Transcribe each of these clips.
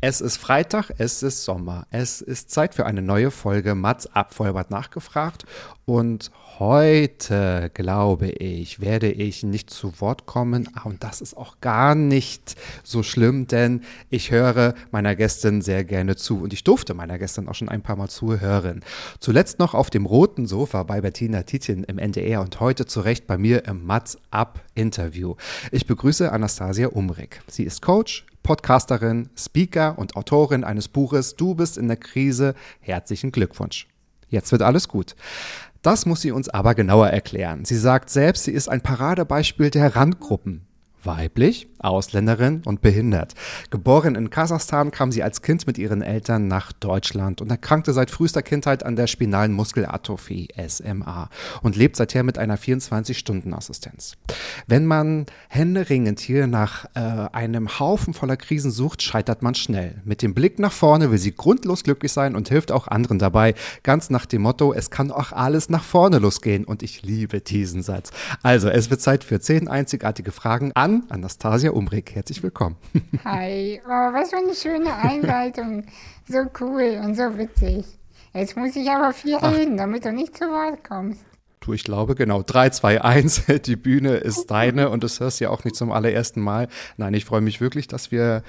Es ist Freitag, es ist Sommer. Es ist Zeit für eine neue Folge Mats ab Vollbart nachgefragt. Und heute, glaube ich, werde ich nicht zu Wort kommen. Ah, Und das ist auch gar nicht so schlimm, denn ich höre meiner Gästin sehr gerne zu. Und ich durfte meiner Gästin auch schon ein paar Mal zuhören. Zuletzt noch auf dem roten Sofa bei Bettina Tietjen im NDR und heute zu Recht bei mir im Mats ab Interview. Ich begrüße Anastasia Umrig. Sie ist Coach, Podcasterin, Speaker und Autorin eines Buches Du bist in der Krise. Herzlichen Glückwunsch. Jetzt wird alles gut. Das muss sie uns aber genauer erklären. Sie sagt selbst, sie ist ein Paradebeispiel der Randgruppen. Weiblich, Ausländerin und behindert. Geboren in Kasachstan kam sie als Kind mit ihren Eltern nach Deutschland und erkrankte seit frühester Kindheit an der spinalen Muskelatrophie, SMA, und lebt seither mit einer 24-Stunden-Assistenz. Wenn man händeringend hier nach äh, einem Haufen voller Krisen sucht, scheitert man schnell. Mit dem Blick nach vorne will sie grundlos glücklich sein und hilft auch anderen dabei, ganz nach dem Motto, es kann auch alles nach vorne losgehen. Und ich liebe diesen Satz. Also, es wird Zeit für zehn einzigartige Fragen an Anastasia Umrig. Herzlich willkommen. Hi, oh, was für eine schöne Einleitung. So cool und so witzig. Jetzt muss ich aber viel reden, damit du nicht zu Wort kommst. Du, ich glaube, genau. 3, 2, 1. Die Bühne ist deine und das hörst du ja auch nicht zum allerersten Mal. Nein, ich freue mich wirklich, dass wir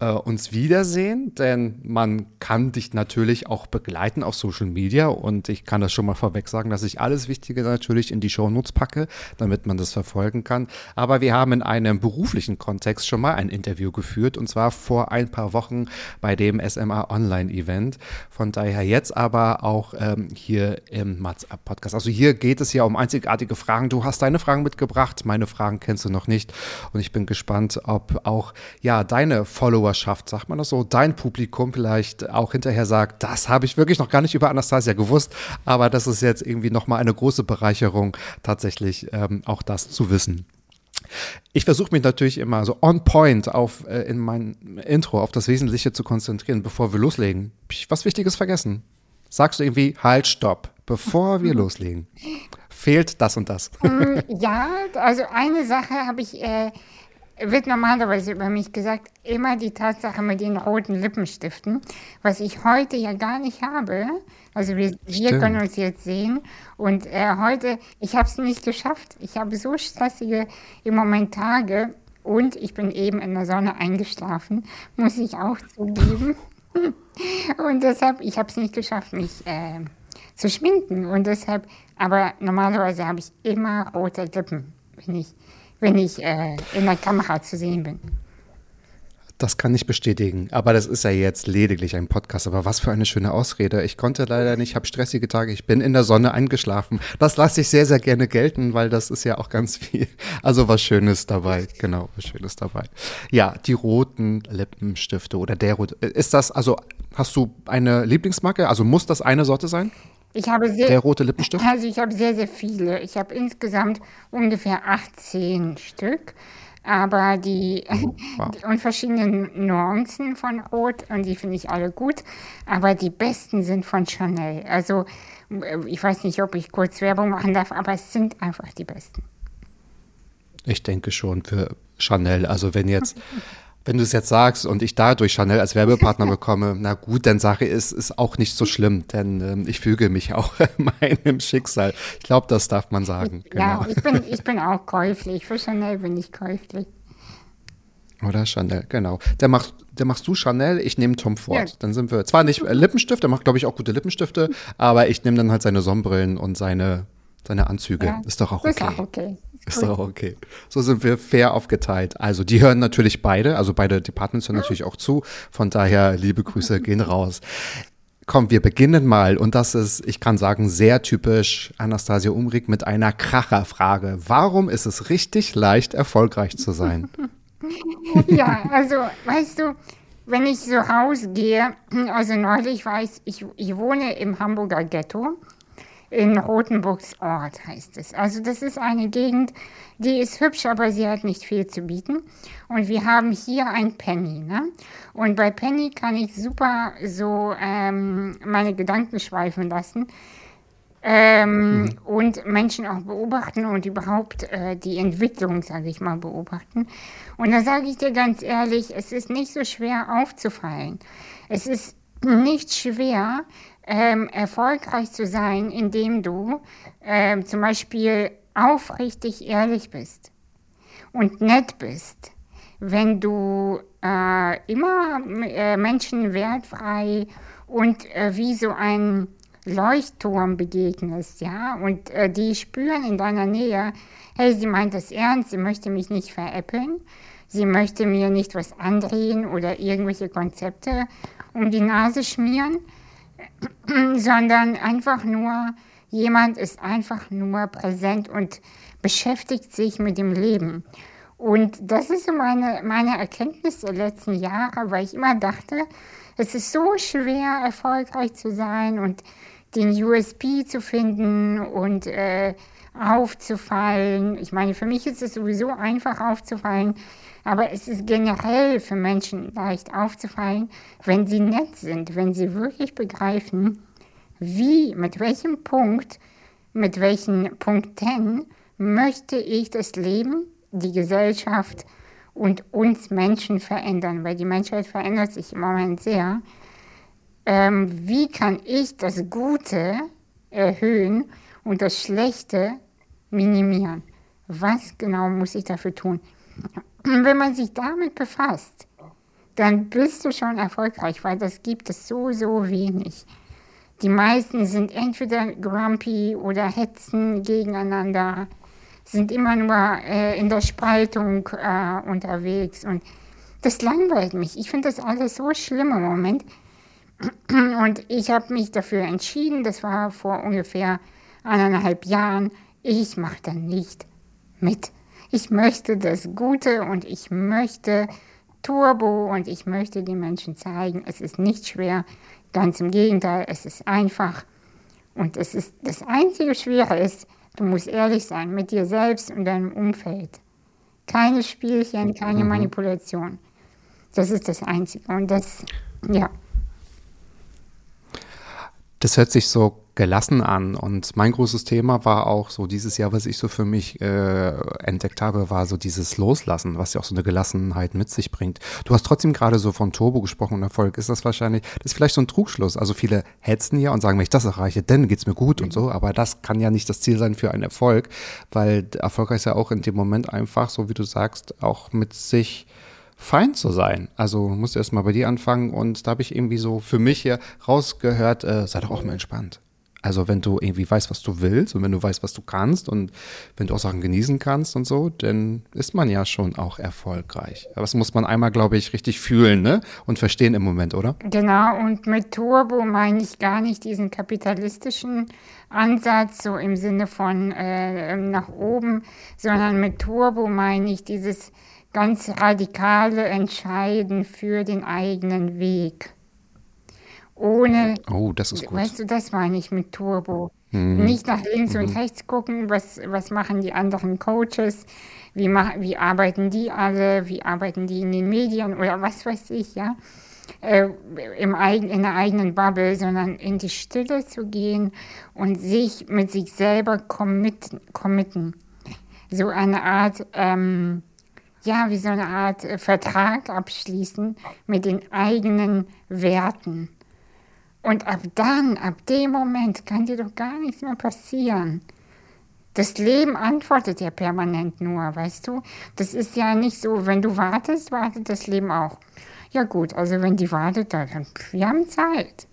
äh, uns wiedersehen, denn man kann dich natürlich auch begleiten auf Social Media und ich kann das schon mal vorweg sagen, dass ich alles Wichtige natürlich in die Shownotes packe, damit man das verfolgen kann. Aber wir haben in einem beruflichen Kontext schon mal ein Interview geführt und zwar vor ein paar Wochen bei dem SMA Online Event. Von daher jetzt aber auch ähm, hier im Mats Podcast. Also hier geht es ja um einzigartige Fragen. Du hast deine Fragen mitgebracht, meine Fragen kennst du noch nicht und ich bin gespannt, ob auch ja deine Followerschaft, sagt man das so, dein Publikum vielleicht auch hinterher sagt, das habe ich wirklich noch gar nicht über Anastasia gewusst, aber das ist jetzt irgendwie nochmal eine große Bereicherung, tatsächlich ähm, auch das zu wissen. Ich versuche mich natürlich immer so on point auf äh, in mein Intro auf das Wesentliche zu konzentrieren, bevor wir loslegen. Hab ich was Wichtiges vergessen? Sagst du irgendwie halt stopp, bevor wir loslegen? Fehlt das und das? Mm, ja, also eine Sache habe ich, äh, wird normalerweise über mich gesagt, immer die Tatsache mit den roten Lippenstiften, was ich heute ja gar nicht habe. Also wir, wir können uns jetzt sehen und äh, heute, ich habe es nicht geschafft. Ich habe so stressige im Moment Tage und ich bin eben in der Sonne eingeschlafen, muss ich auch zugeben. Und deshalb, ich habe es nicht geschafft, mich äh, zu schminken. Und deshalb, aber normalerweise habe ich immer rote Lippen, wenn ich, wenn ich äh, in der Kamera zu sehen bin. Das kann ich bestätigen. Aber das ist ja jetzt lediglich ein Podcast. Aber was für eine schöne Ausrede. Ich konnte leider nicht, ich habe stressige Tage. Ich bin in der Sonne eingeschlafen. Das lasse ich sehr, sehr gerne gelten, weil das ist ja auch ganz viel. Also was Schönes dabei. Genau, was Schönes dabei. Ja, die roten Lippenstifte oder der rote. Ist das, also hast du eine Lieblingsmarke? Also muss das eine Sorte sein? Ich habe sehr, Der rote Lippenstift? Also ich habe sehr, sehr viele. Ich habe insgesamt ungefähr 18 Stück. Aber die, Wow. die und verschiedene Nuancen von Rot und die finde ich alle gut. Aber die besten sind von Chanel. Also äh, ich weiß nicht, ob ich kurz Werbung machen darf, aber es sind einfach die besten. Ich denke schon für Chanel. Also wenn jetzt, wenn du es jetzt sagst und ich dadurch Chanel als Werbepartner bekomme, na gut, dann Sache ist, ist auch nicht so schlimm, denn ähm, ich füge mich auch meinem Schicksal. Ich glaube, das darf man sagen. Genau. Ja, ich bin, ich bin auch käuflich. Für Chanel bin ich käuflich. Oder Chanel, genau. Der machst, der machst du Chanel, ich nehme Tom Ford. Ja. Dann sind wir zwar nicht äh, Lippenstift, der macht, glaube ich, auch gute Lippenstifte, aber ich nehme dann halt seine Sonnenbrillen und seine, seine Anzüge. Ja, Ist doch auch ist okay. auch okay. Ist doch okay. So sind wir fair aufgeteilt. Also die hören natürlich beide, also beide Departments hören natürlich auch zu. Von daher, liebe Grüße gehen raus. Komm, wir beginnen mal und das ist, ich kann sagen, sehr typisch Anastasia Umrig mit einer Kracherfrage. Warum ist es richtig leicht, erfolgreich zu sein? Ja, also, weißt du, wenn ich so rausgehe, also neulich weiß ich, ich wohne im Hamburger Ghetto in Rothenburgs Ort heißt es. Also das ist eine Gegend, die ist hübsch, aber sie hat nicht viel zu bieten. Und wir haben hier ein Penny. Ne? Und bei Penny kann ich super so ähm, meine Gedanken schweifen lassen. Ähm, mhm. Und Menschen auch beobachten und überhaupt äh, die Entwicklung, sage ich mal, beobachten. Und da sage ich dir ganz ehrlich, es ist nicht so schwer aufzufallen. Es ist nicht schwer, ähm, erfolgreich zu sein, indem du ähm, zum Beispiel aufrichtig ehrlich bist und nett bist. Wenn du äh, immer äh, Menschen wertfrei und äh, wie so ein Leuchtturm begegnest, ja, und äh, die spüren in deiner Nähe, hey, sie meint das ernst, sie möchte mich nicht veräppeln, sie möchte mir nicht was andrehen oder irgendwelche Konzepte um die Nase schmieren, sondern einfach nur, jemand ist einfach nur präsent und beschäftigt sich mit dem Leben. Und das ist so meine, meine Erkenntnis der letzten Jahre, weil ich immer dachte, es ist so schwer, erfolgreich zu sein und den USP zu finden und äh, aufzufallen. Ich meine, für mich ist es sowieso einfach aufzufallen, aber es ist generell für Menschen leicht aufzufallen, wenn sie nett sind, wenn sie wirklich begreifen, wie, mit welchem Punkt, mit welchen Punkten möchte ich das Leben, die Gesellschaft und uns Menschen verändern, weil die Menschheit verändert sich im Moment sehr. Ähm, wie kann ich das Gute erhöhen und das Schlechte minimieren? Was genau muss ich dafür tun? wenn man sich damit befasst, dann bist du schon erfolgreich, weil das gibt es so, so wenig. Die meisten sind entweder grumpy oder hetzen gegeneinander, sind immer nur äh, in der Spaltung äh, unterwegs und das langweilt mich. Ich finde das alles so schlimm im Moment. Und ich habe mich dafür entschieden, das war vor ungefähr eineinhalb Jahren, ich mache da nicht mit. Ich möchte das Gute und ich möchte Turbo und ich möchte den Menschen zeigen, es ist nicht schwer, ganz im Gegenteil, es ist einfach. Und es ist das einzige Schwere ist, du musst ehrlich sein mit dir selbst und deinem Umfeld. Keine Spielchen, keine mhm. Manipulation. Das ist das Einzige. Und das, ja. Das hört sich so gelassen an. Und mein großes Thema war auch so dieses Jahr, was ich so für mich äh, entdeckt habe, war so dieses Loslassen, was ja auch so eine Gelassenheit mit sich bringt. Du hast trotzdem gerade so von Turbo gesprochen und Erfolg. Ist das wahrscheinlich, das ist vielleicht so ein Trugschluss. Also viele hetzen ja und sagen, wenn ich das erreiche, dann geht's mir gut und so. Aber das kann ja nicht das Ziel sein für einen Erfolg, weil Erfolg ist ja auch in dem Moment einfach, so wie du sagst, auch mit sich fein zu sein. Also musst erst mal bei dir anfangen und da habe ich irgendwie so für mich hier rausgehört, äh, sei doch auch mal entspannt. Also wenn du irgendwie weißt, was du willst und wenn du weißt, was du kannst und wenn du auch Sachen genießen kannst und so, dann ist man ja schon auch erfolgreich. Aber das muss man einmal, glaube ich, richtig fühlen ne? und verstehen im Moment, oder? Genau, und mit Turbo meine ich gar nicht diesen kapitalistischen Ansatz, so im Sinne von äh, nach oben, sondern mit Turbo meine ich dieses ganz radikale Entscheiden für den eigenen Weg ohne. Oh, das ist gut. Weißt du, das meine ich mit Turbo. Mhm. Nicht nach links mhm. und rechts gucken, was, was machen die anderen Coaches, wie, mach, wie arbeiten die alle, wie arbeiten die in den Medien oder was weiß ich, ja. Äh, im eigen, in der eigenen Bubble, sondern in die Stille zu gehen und sich mit sich selber committen. committen. So eine Art, ähm, ja, wie so eine Art äh, Vertrag abschließen mit den eigenen Werten. Und ab dann, ab dem Moment kann dir doch gar nichts mehr passieren. Das Leben antwortet ja permanent nur, weißt du? Das ist ja nicht so, wenn du wartest, wartet das Leben auch. Ja gut, also wenn die wartet, dann wir haben Zeit.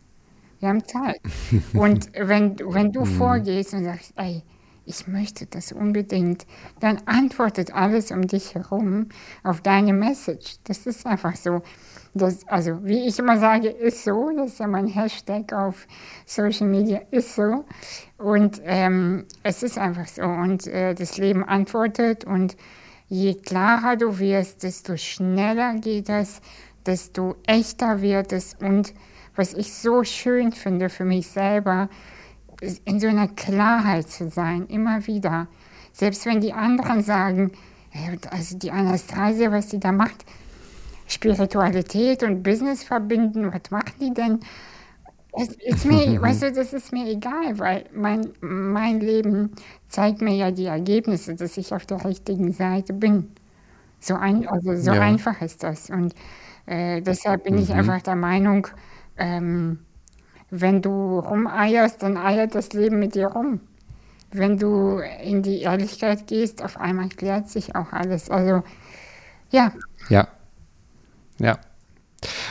Wir haben Zeit. Und wenn, wenn du mhm. vorgehst und sagst, ey, ich möchte das unbedingt, dann antwortet alles um dich herum auf deine Message. Das ist einfach so. Das, also, wie ich immer sage, ist so. Das ist ja mein Hashtag auf Social Media, ist so. Und ähm, es ist einfach so. Und äh, das Leben antwortet. Und je klarer du wirst, desto schneller geht es, desto echter wird es. Und was ich so schön finde für mich selber, in so einer Klarheit zu sein, immer wieder. Selbst wenn die anderen sagen, also die Anastasia, was sie da macht, Spiritualität und Business verbinden, was macht die denn? Das ist mir, weißt du, das ist mir egal, weil mein, mein Leben zeigt mir ja die Ergebnisse, dass ich auf der richtigen Seite bin. So, ein, also so ja. einfach ist das. Und äh, deshalb bin mhm. ich einfach der Meinung, ähm, wenn du rumeierst, dann eiert das Leben mit dir rum. Wenn du in die Ehrlichkeit gehst, auf einmal klärt sich auch alles. Also, ja. Ja. Ja.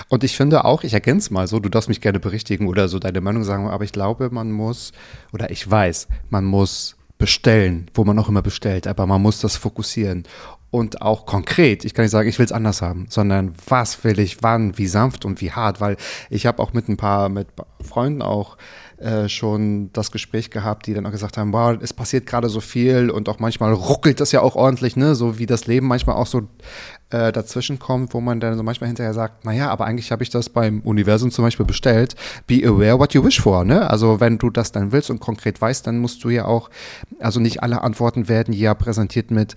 Und ich finde auch, ich ergänze mal so, du darfst mich gerne berichtigen oder so deine Meinung sagen, aber ich glaube, man muss, oder ich weiß, man muss bestellen, wo man auch immer bestellt, aber man muss das fokussieren und auch konkret. Ich kann nicht sagen, ich will es anders haben, sondern was will ich, wann, wie sanft und wie hart, weil ich habe auch mit ein paar, mit Freunden auch äh, schon das Gespräch gehabt, die dann auch gesagt haben, wow, es passiert gerade so viel und auch manchmal ruckelt das ja auch ordentlich, ne, so wie das Leben manchmal auch so äh, dazwischen kommt, wo man dann so manchmal hinterher sagt, naja, aber eigentlich habe ich das beim Universum zum Beispiel bestellt. Be aware what you wish for, ne? Also wenn du das dann willst und konkret weißt, dann musst du ja auch, also nicht alle Antworten werden ja präsentiert mit,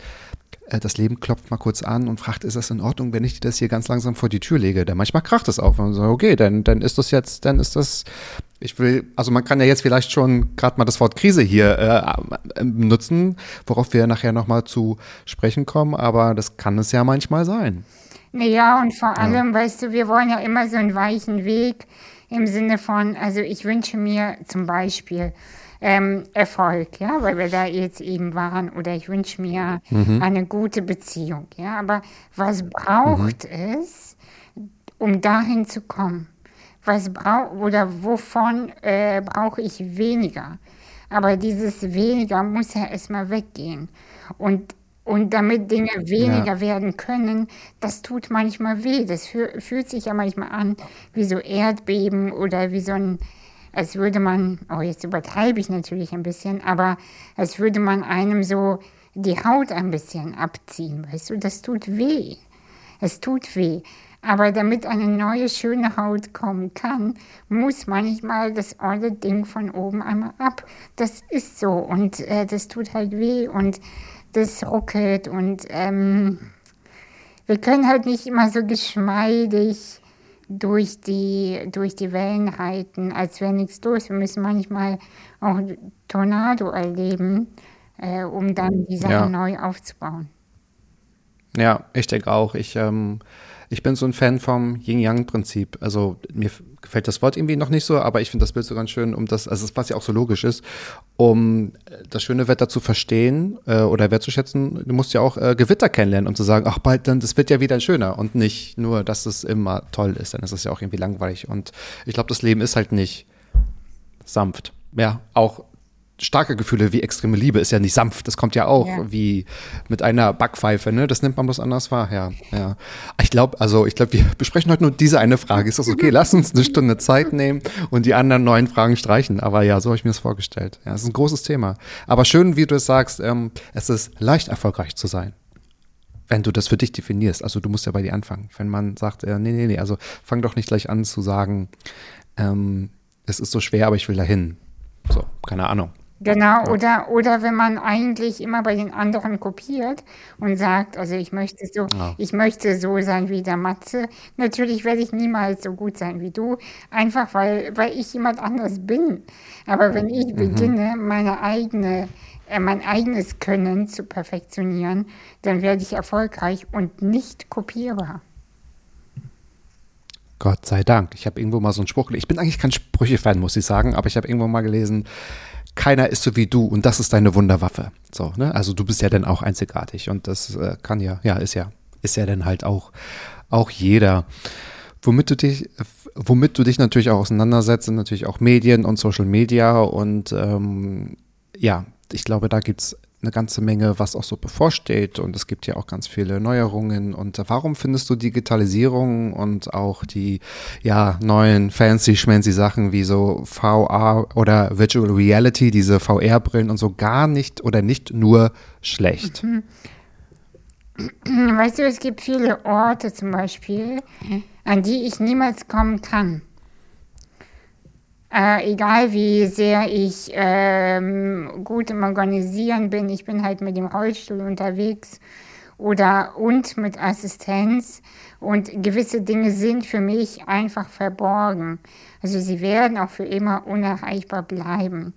äh, das Leben klopft mal kurz an und fragt, ist das in Ordnung, wenn ich dir das hier ganz langsam vor die Tür lege? Denn manchmal kracht es auch. Und man sagt, okay, dann, dann ist das jetzt, dann ist das, ich will, also man kann ja jetzt vielleicht schon gerade mal das Wort Krise hier äh, äh nutzen, worauf wir nachher nochmal zu sprechen kommen, aber das kann es ja manchmal sein. Ja, und vor allem, ja. weißt du, wir wollen ja immer so einen weichen Weg im Sinne von, also ich wünsche mir zum Beispiel, ähm, Erfolg, ja, weil wir da jetzt eben waren. Oder ich wünsche mir mhm. eine gute Beziehung, ja. Aber was braucht mhm. es, um dahin zu kommen? Was braucht oder wovon äh, brauche ich weniger? Aber dieses weniger muss ja erstmal weggehen. Und und damit Dinge weniger ja. werden können, das tut manchmal weh. Das fühlt sich ja manchmal an wie so Erdbeben oder wie so ein als würde man, oh jetzt übertreibe ich natürlich ein bisschen, aber als würde man einem so die Haut ein bisschen abziehen, weißt du, das tut weh. Es tut weh. Aber damit eine neue, schöne Haut kommen kann, muss manchmal das olle Ding von oben einmal ab. Das ist so und äh, das tut halt weh und das ruckelt und ähm, wir können halt nicht immer so geschmeidig durch die, durch die Wellen reiten, als wäre nichts los. Wir müssen manchmal auch Tornado erleben, äh, um dann die Sache ja. neu aufzubauen. Ja, ich denke auch. Ich, ähm, ich bin so ein Fan vom Yin-Yang-Prinzip. Also mir gefällt das Wort irgendwie noch nicht so, aber ich finde das Bild so ganz schön, um das, also was ja auch so logisch ist, um äh, das schöne Wetter zu verstehen äh, oder wertzuschätzen, du musst ja auch äh, Gewitter kennenlernen, um zu sagen, ach bald, dann, das wird ja wieder schöner und nicht nur, dass es immer toll ist, dann ist es ja auch irgendwie langweilig. Und ich glaube, das Leben ist halt nicht sanft. Ja, auch starke Gefühle wie extreme Liebe ist ja nicht sanft. Das kommt ja auch ja. wie mit einer Backpfeife, ne? Das nimmt man bloß anders wahr, ja. ja. Ich glaube, also ich glaube, wir besprechen heute nur diese eine Frage. Ist das okay? Lass uns eine Stunde Zeit nehmen und die anderen neun Fragen streichen. Aber ja, so habe ich mir das vorgestellt. Ja, es ist ein großes Thema. Aber schön, wie du es sagst, ähm, es ist leicht erfolgreich zu sein. Wenn du das für dich definierst, also du musst ja bei dir anfangen. Wenn man sagt, äh, nee, nee, nee, also fang doch nicht gleich an zu sagen, ähm, es ist so schwer, aber ich will dahin. So, keine Ahnung. Genau, oder, oder wenn man eigentlich immer bei den anderen kopiert und sagt, also ich möchte so, ja. ich möchte so sein wie der Matze. Natürlich werde ich niemals so gut sein wie du, einfach weil, weil ich jemand anders bin. Aber wenn ich mhm. beginne, meine eigene, äh, mein eigenes Können zu perfektionieren, dann werde ich erfolgreich und nicht kopierbar. Gott sei Dank. Ich habe irgendwo mal so einen Spruch, ich bin eigentlich kein Sprüche-Fan, muss ich sagen, aber ich habe irgendwo mal gelesen, keiner ist so wie du und das ist deine Wunderwaffe. So, ne? Also du bist ja dann auch einzigartig und das äh, kann ja, ja, ist ja, ist ja dann halt auch, auch jeder. Womit du dich, womit du dich natürlich auch auseinandersetzt, sind natürlich auch Medien und Social Media und ähm, ja, ich glaube, da gibt es eine ganze Menge, was auch so bevorsteht und es gibt ja auch ganz viele Neuerungen. Und warum findest du Digitalisierung und auch die ja neuen fancy schmancy Sachen wie so VR oder Virtual Reality, diese VR-Brillen und so gar nicht oder nicht nur schlecht? Mhm. Weißt du, es gibt viele Orte zum Beispiel, an die ich niemals kommen kann. Äh, egal wie sehr ich ähm, gut im Organisieren bin, ich bin halt mit dem Rollstuhl unterwegs oder und mit Assistenz und gewisse Dinge sind für mich einfach verborgen. Also sie werden auch für immer unerreichbar bleiben.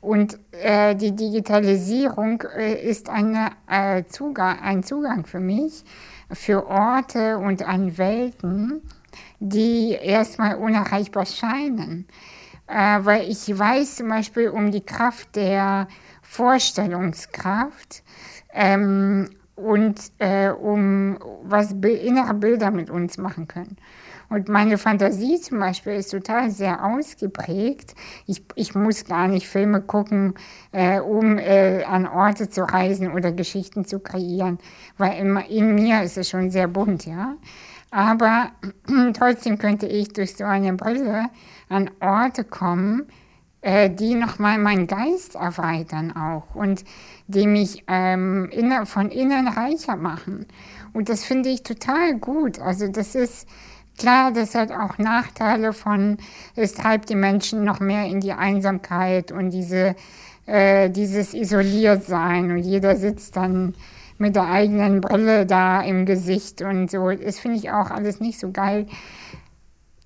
Und äh, die Digitalisierung äh, ist eine, äh, Zugang, ein Zugang für mich für Orte und an Welten, die erstmal unerreichbar scheinen äh, weil ich weiß zum Beispiel um die Kraft der Vorstellungskraft ähm, und äh, um was innere Bilder mit uns machen können. Und meine Fantasie zum Beispiel ist total sehr ausgeprägt. Ich, ich muss gar nicht Filme gucken, äh, um äh, an Orte zu reisen oder Geschichten zu kreieren, weil in, in mir ist es schon sehr bunt, ja. Aber trotzdem könnte ich durch so eine Brille an Orte kommen, äh, die nochmal meinen Geist erweitern auch und die mich ähm, inner, von innen reicher machen. Und das finde ich total gut. Also das ist klar, das hat auch Nachteile von, es treibt die Menschen noch mehr in die Einsamkeit und diese, äh, dieses Isoliertsein und jeder sitzt dann mit der eigenen Brille da im Gesicht und so. Das finde ich auch alles nicht so geil.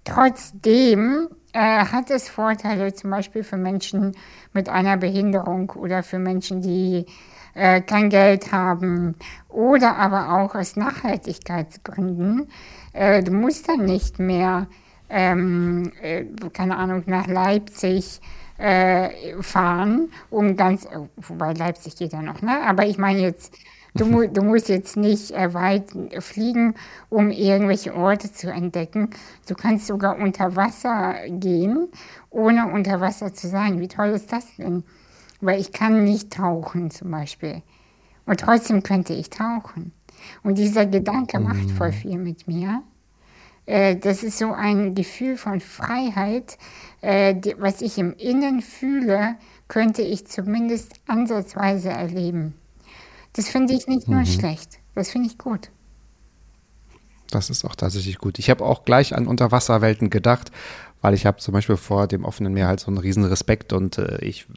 Trotzdem äh, hat es Vorteile zum Beispiel für Menschen mit einer Behinderung oder für Menschen, die äh, kein Geld haben oder aber auch aus Nachhaltigkeitsgründen. Äh, du musst dann nicht mehr, ähm, äh, keine Ahnung, nach Leipzig äh, fahren, um ganz, wobei Leipzig geht ja noch, ne? aber ich meine jetzt Du, du musst jetzt nicht äh, weit fliegen, um irgendwelche Orte zu entdecken. Du kannst sogar unter Wasser gehen, ohne unter Wasser zu sein. Wie toll ist das denn? Weil ich kann nicht tauchen zum Beispiel. Und trotzdem könnte ich tauchen. Und dieser Gedanke macht voll viel mit mir. Äh, das ist so ein Gefühl von Freiheit, äh, was ich im Innen fühle, könnte ich zumindest ansatzweise erleben. Das finde ich nicht nur mhm. schlecht, das finde ich gut. Das ist auch tatsächlich gut. Ich habe auch gleich an Unterwasserwelten gedacht, weil ich habe zum Beispiel vor dem offenen Meer halt so einen riesen Respekt und äh, ich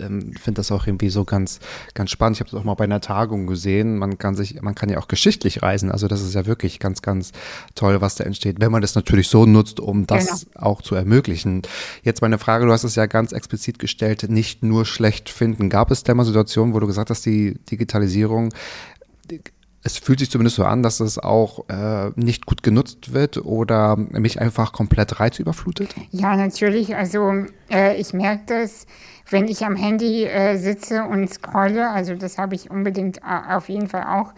ähm, finde das auch irgendwie so ganz, ganz spannend. Ich habe es auch mal bei einer Tagung gesehen. Man kann sich, man kann ja auch geschichtlich reisen. Also das ist ja wirklich ganz, ganz toll, was da entsteht, wenn man das natürlich so nutzt, um das genau. auch zu ermöglichen. Jetzt meine Frage, du hast es ja ganz explizit gestellt, nicht nur schlecht finden. Gab es denn mal Situationen, wo du gesagt hast, die Digitalisierung es fühlt sich zumindest so an, dass es auch äh, nicht gut genutzt wird oder mich einfach komplett reizüberflutet? Ja, natürlich. Also äh, ich merke das, wenn ich am Handy äh, sitze und scrolle. Also das habe ich unbedingt äh, auf jeden Fall auch.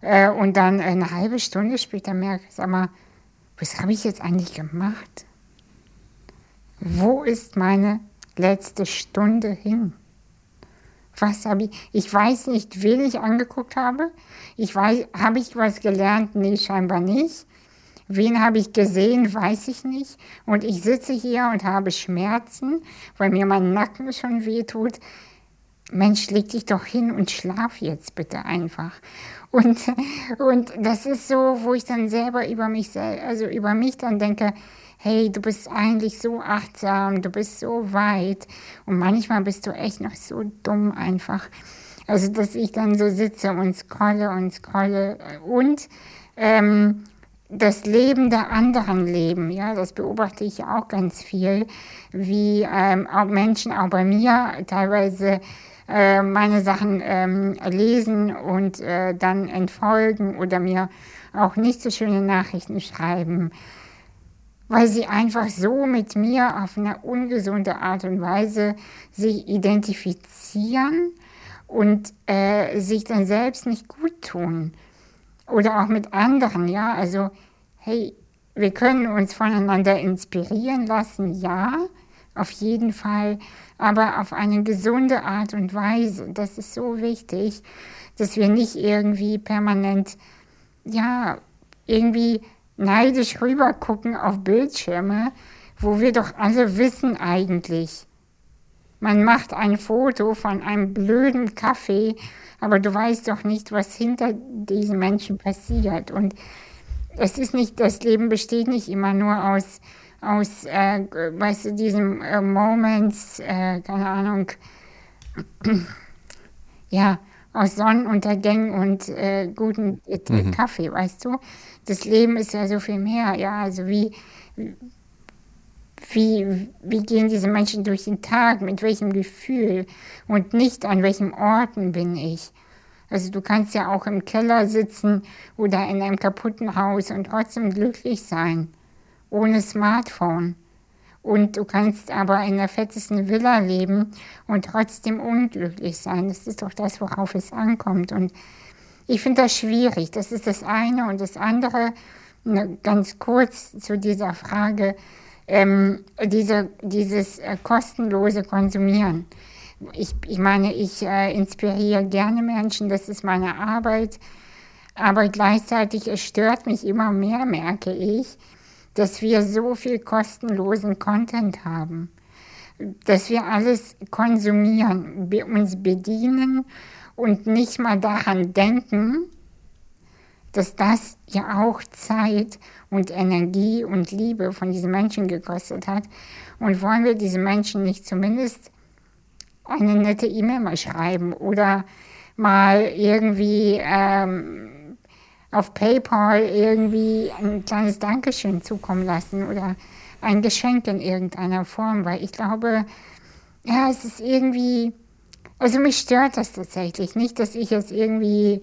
Äh, und dann eine halbe Stunde später merke ich, sag mal, was habe ich jetzt eigentlich gemacht? Wo ist meine letzte Stunde hin? Was habe ich? Ich weiß nicht, wen ich angeguckt habe. Ich weiß, habe ich was gelernt? Nee, scheinbar nicht. Wen habe ich gesehen? Weiß ich nicht. Und ich sitze hier und habe Schmerzen, weil mir mein Nacken schon wehtut. Mensch, leg dich doch hin und schlaf jetzt bitte einfach. Und, und das ist so, wo ich dann selber über mich, also über mich dann denke, hey, du bist eigentlich so achtsam, du bist so weit und manchmal bist du echt noch so dumm einfach. Also, dass ich dann so sitze und scrolle und scrolle und ähm, das Leben der anderen leben, ja, das beobachte ich auch ganz viel, wie ähm, auch Menschen auch bei mir teilweise äh, meine Sachen ähm, lesen und äh, dann entfolgen oder mir auch nicht so schöne Nachrichten schreiben weil sie einfach so mit mir auf eine ungesunde Art und Weise sich identifizieren und äh, sich dann selbst nicht gut tun. Oder auch mit anderen, ja. Also, hey, wir können uns voneinander inspirieren lassen, ja, auf jeden Fall, aber auf eine gesunde Art und Weise. Das ist so wichtig, dass wir nicht irgendwie permanent, ja, irgendwie neidisch rübergucken auf Bildschirme, wo wir doch alle wissen eigentlich. Man macht ein Foto von einem blöden Kaffee, aber du weißt doch nicht, was hinter diesen Menschen passiert. Und es ist nicht, das Leben besteht nicht immer nur aus, aus äh, weißt du, diesen äh, Moments, äh, keine Ahnung, ja, aus Sonnenuntergängen und äh, guten äh, Mhm. Kaffee, weißt du? Das Leben ist ja so viel mehr, ja, also wie, wie, wie gehen diese Menschen durch den Tag, mit welchem Gefühl und nicht an welchen Orten bin ich. Also du kannst ja auch im Keller sitzen oder in einem kaputten Haus und trotzdem glücklich sein, ohne Smartphone. Und du kannst aber in der fettesten Villa leben und trotzdem unglücklich sein. Das ist doch das, worauf es ankommt. Und ich finde das schwierig. Das ist das eine. Und das andere, ne, ganz kurz zu dieser Frage, ähm, diese, dieses äh, kostenlose Konsumieren. Ich, ich meine, ich äh, inspiriere gerne Menschen, das ist meine Arbeit, aber gleichzeitig es stört mich immer mehr, merke ich, dass wir so viel kostenlosen Content haben, dass wir alles konsumieren, uns bedienen und nicht mal daran denken, dass das ja auch Zeit und Energie und Liebe von diesen Menschen gekostet hat. Und wollen wir diesen Menschen nicht zumindest eine nette E-Mail mal schreiben oder mal irgendwie ähm, auf PayPal irgendwie ein kleines Dankeschön zukommen lassen oder ein Geschenk in irgendeiner Form, weil ich glaube, ja, es ist irgendwie, also mich stört das tatsächlich. Nicht, dass ich jetzt irgendwie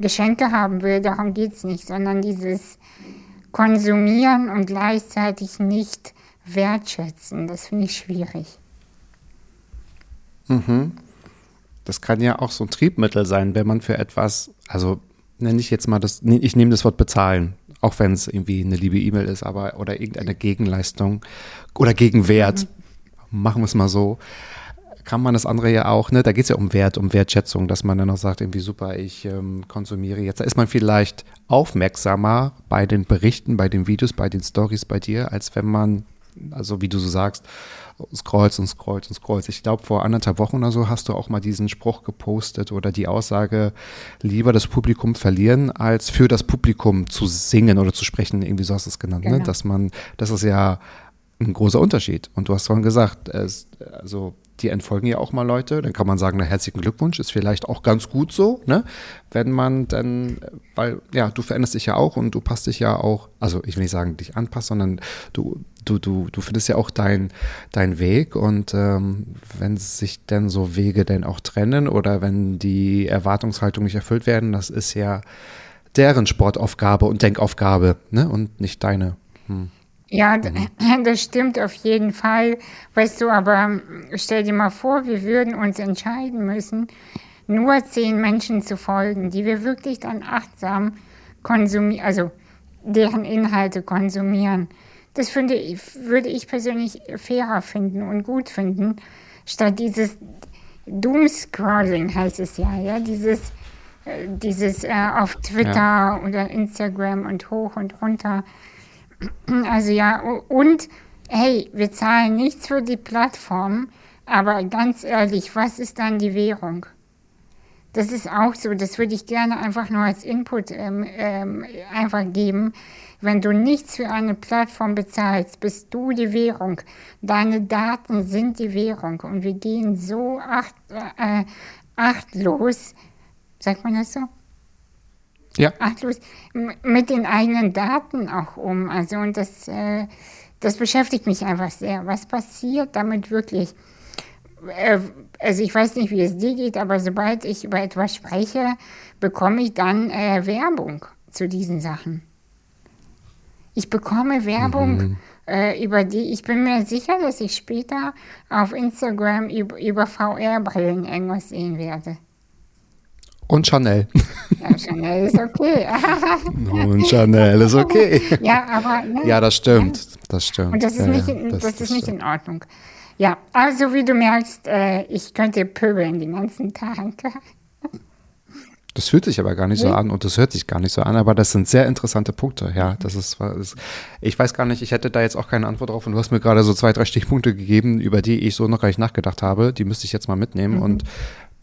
Geschenke haben will, darum geht es nicht, sondern dieses Konsumieren und gleichzeitig nicht wertschätzen, das finde ich schwierig. Das kann ja auch so ein Triebmittel sein, wenn man für etwas, also nenne ich jetzt mal das, ich nehme das Wort bezahlen, auch wenn es irgendwie eine liebe E-Mail ist, aber oder irgendeine Gegenleistung oder Gegenwert, machen wir es mal so, kann man das andere ja auch, ne, da geht es ja um Wert, um Wertschätzung, dass man dann auch sagt, irgendwie super, ich ähm, konsumiere jetzt. Da ist man vielleicht aufmerksamer bei den Berichten, bei den Videos, bei den Stories bei dir, als wenn man, also wie du so sagst, scrollst und scrollst und scrollst. Ich glaube, vor anderthalb Wochen oder so hast du auch mal diesen Spruch gepostet oder die Aussage, lieber das Publikum verlieren, als für das Publikum zu singen oder zu sprechen. Irgendwie so hast du es genannt, ne? Genau. Dass man, das ist ja ein großer Unterschied. Und du hast vorhin gesagt, es, also die entfolgen ja auch mal Leute, dann kann man sagen, na, herzlichen Glückwunsch, ist vielleicht auch ganz gut so, ne? Wenn man dann, weil, ja, du veränderst dich ja auch und du passt dich ja auch, also ich will nicht sagen, dich anpasst, sondern du, du, du, du findest ja auch deinen dein Weg und ähm, wenn sich denn so Wege denn auch trennen oder wenn die Erwartungshaltung nicht erfüllt werden, das ist ja deren Sportaufgabe und Denkaufgabe, ne? Und nicht deine. Hm. Ja, d- das stimmt auf jeden Fall. Weißt du, aber stell dir mal vor, wir würden uns entscheiden müssen, nur zehn Menschen zu folgen, die wir wirklich dann achtsam konsumieren, also deren Inhalte konsumieren. Das finde würde ich persönlich fairer finden und gut finden, statt dieses Doomscrolling heißt es ja, ja, dieses, äh, dieses äh, auf Twitter oder Instagram und hoch und runter. Also ja, und hey, wir zahlen nichts für die Plattform, aber ganz ehrlich, was ist dann die Währung? Das ist auch so, das würde ich gerne einfach nur als Input ähm, ähm, einfach geben. Wenn du nichts für eine Plattform bezahlst, bist du die Währung. Deine Daten sind die Währung und wir gehen so acht, äh, achtlos, sagt man das so? Ja. achtlos mit den eigenen Daten auch um. Also und das, äh, das beschäftigt mich einfach sehr. Was passiert damit wirklich? Äh, also ich weiß nicht, wie es dir geht, aber sobald ich über etwas spreche, bekomme ich dann äh, Werbung zu diesen Sachen. Ich bekomme Werbung, äh, über die ich bin mir sicher, dass ich später auf Instagram über, über VR-Brillen irgendwas sehen werde. Und Chanel. Ja, Chanel ist okay. Und Chanel ist okay. ja, aber ne? Ja, das stimmt. Das stimmt. Und das ist nicht, in, das, ist nicht stimmt. in Ordnung. Ja, also wie du merkst, äh, ich könnte pöbeln den ganzen Tag. Das fühlt sich aber gar nicht so an und das hört sich gar nicht so an, aber das sind sehr interessante Punkte. Ja, das ist, das, ich weiß gar nicht, ich hätte da jetzt auch keine Antwort drauf und du hast mir gerade so zwei, drei Stichpunkte gegeben, über die ich so noch gar nicht nachgedacht habe. Die müsste ich jetzt mal mitnehmen und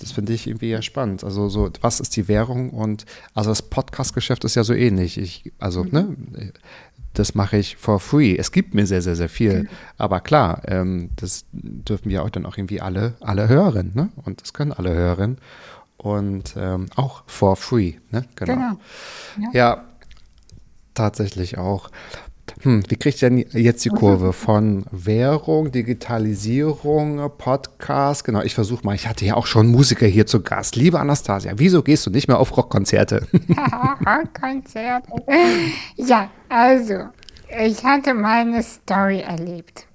das finde ich irgendwie ja spannend. Also so, was ist die Währung und also das Podcast-Geschäft ist ja so ähnlich. Ich, also, ne, das mache ich for free. Es gibt mir sehr, sehr, sehr viel. Aber klar, ähm, das dürfen wir auch dann auch irgendwie alle, alle hören, ne? Und das können alle hören. Und ähm, auch for free, ne? Genau. Ja, tatsächlich auch. Hm, wie kriegt denn jetzt die Kurve von Währung, Digitalisierung, Podcast? Genau, ich versuche mal. Ich hatte ja auch schon Musiker hier zu Gast. Liebe Anastasia, wieso gehst du nicht mehr auf Rockkonzerte? Konzert. Ja, also, ich hatte meine Story erlebt.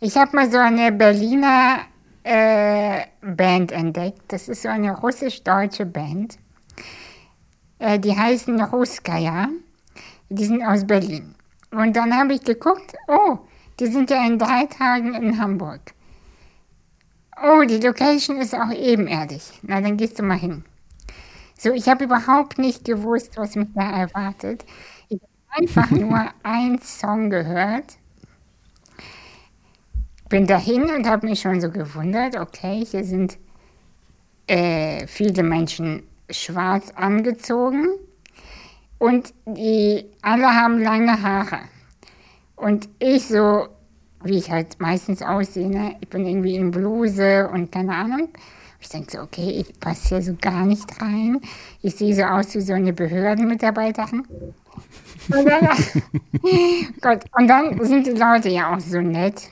Ich habe mal so eine Berliner äh, Band entdeckt. Das ist so eine russisch-deutsche Band. Äh, die heißen Ruskaya. Die sind aus Berlin. Und dann habe ich geguckt, oh, die sind ja in drei Tagen in Hamburg. Oh, die Location ist auch ebenerdig. Na, dann gehst du mal hin. So, ich habe überhaupt nicht gewusst, was mich da erwartet. Ich habe einfach nur einen Song gehört. Bin dahin und habe mich schon so gewundert, okay, hier sind äh, viele Menschen schwarz angezogen und die alle haben lange Haare. Und ich so, wie ich halt meistens aussehe, ne? ich bin irgendwie in Bluse und keine Ahnung. Ich denke so, okay, ich passe hier so gar nicht rein. Ich sehe so aus wie so eine Behördenmitarbeiterin. Und dann, Gott, und dann sind die Leute ja auch so nett.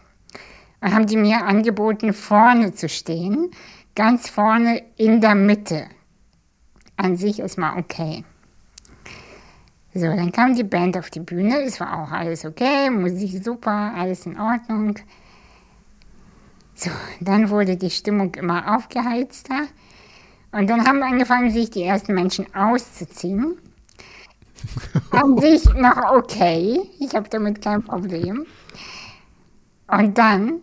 Dann haben die mir angeboten, vorne zu stehen. Ganz vorne in der Mitte. An sich ist mal okay. So, dann kam die Band auf die Bühne. Es war auch alles okay, Musik super, alles in Ordnung. So, dann wurde die Stimmung immer aufgeheizter. Und dann haben angefangen, sich die ersten Menschen auszuziehen. An sich noch okay. Ich habe damit kein Problem. Und dann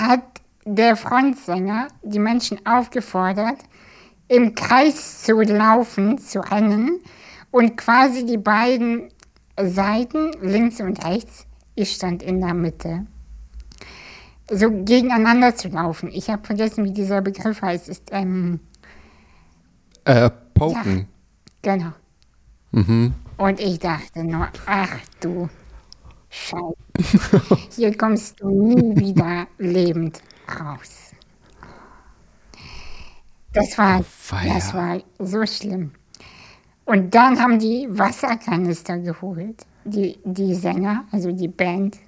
hat der Frontsänger die Menschen aufgefordert, im Kreis zu laufen, zu rennen und quasi die beiden Seiten, links und rechts, ich stand in der Mitte, so gegeneinander zu laufen. Ich habe vergessen, wie dieser Begriff heißt. Ist, ähm, Äh, Poken. genau. Und ich dachte nur, ach du Scheiße, hier kommst du nie wieder lebend raus. Das war, Weia. das war so schlimm. Und dann haben die Wasserkanister geholt, die, die Sänger, also die Band,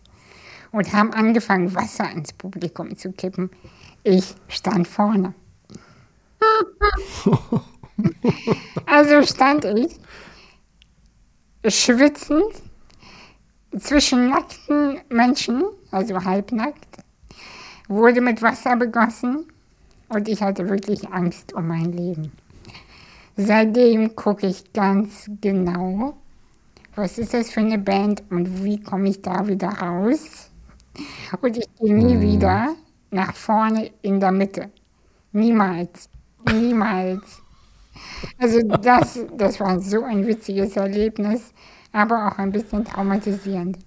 und haben angefangen, Wasser ins Publikum zu kippen. Ich stand vorne. also stand ich, schwitzend, zwischen nackten Menschen, also halbnackt, wurde mit Wasser begossen und ich hatte wirklich Angst um mein Leben. Seitdem gucke ich ganz genau, was ist das für eine Band und wie komme ich da wieder raus. Und ich gehe nie wieder nach vorne in der Mitte. Niemals. Niemals. Also das, das war so ein witziges Erlebnis, aber auch ein bisschen traumatisierend.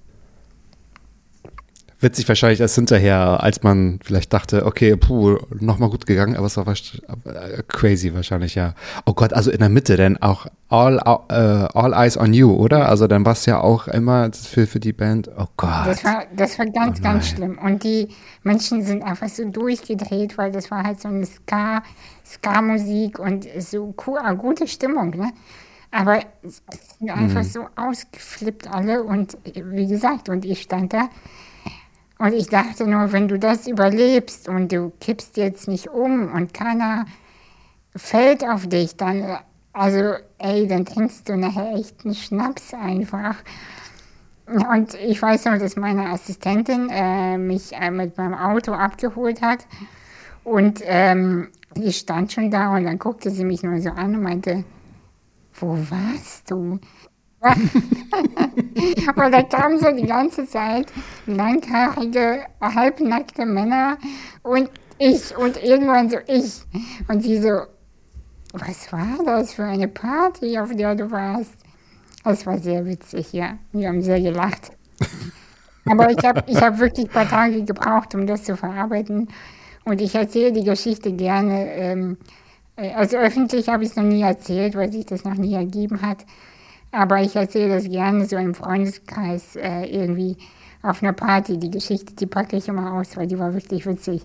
Witzig wahrscheinlich erst hinterher, als man vielleicht dachte, okay, puh, nochmal gut gegangen, aber es war äh, crazy wahrscheinlich, ja. Oh Gott, also in der Mitte, denn auch all, äh, all Eyes on You, oder? Also dann war es ja auch immer für, für die Band, oh Gott. Das war, das war ganz, Oh ganz schlimm. Und die Menschen sind einfach so durchgedreht, weil das war halt so eine Ska, Ska-Musik und so cool, ah, gute Stimmung, ne? Aber es es sind einfach Mhm. so ausgeflippt alle und wie gesagt, und ich stand da und ich dachte nur, wenn du das überlebst und du kippst jetzt nicht um und keiner fällt auf dich, dann, also, ey, dann trinkst du nachher echt einen Schnaps einfach. Und ich weiß noch, dass meine Assistentin äh, mich äh, mit meinem Auto abgeholt hat. Und ähm, die stand schon da und dann guckte sie mich nur so an und meinte, wo warst du? Aber da kamen so die ganze Zeit langhaarige, halbnackte Männer und ich und irgendwann so ich. Und sie so, was war das für eine Party, auf der du warst? Das war sehr witzig, ja. Wir haben sehr gelacht. Aber ich habe ich hab wirklich ein paar Tage gebraucht, um das zu verarbeiten. Und ich erzähle die Geschichte gerne. Ähm, äh, also öffentlich habe ich es noch nie erzählt, weil sich das noch nie ergeben hat. Aber ich erzähle das gerne so im Freundeskreis äh, irgendwie auf einer Party. Die Geschichte, die packe ich immer aus, weil die war wirklich witzig.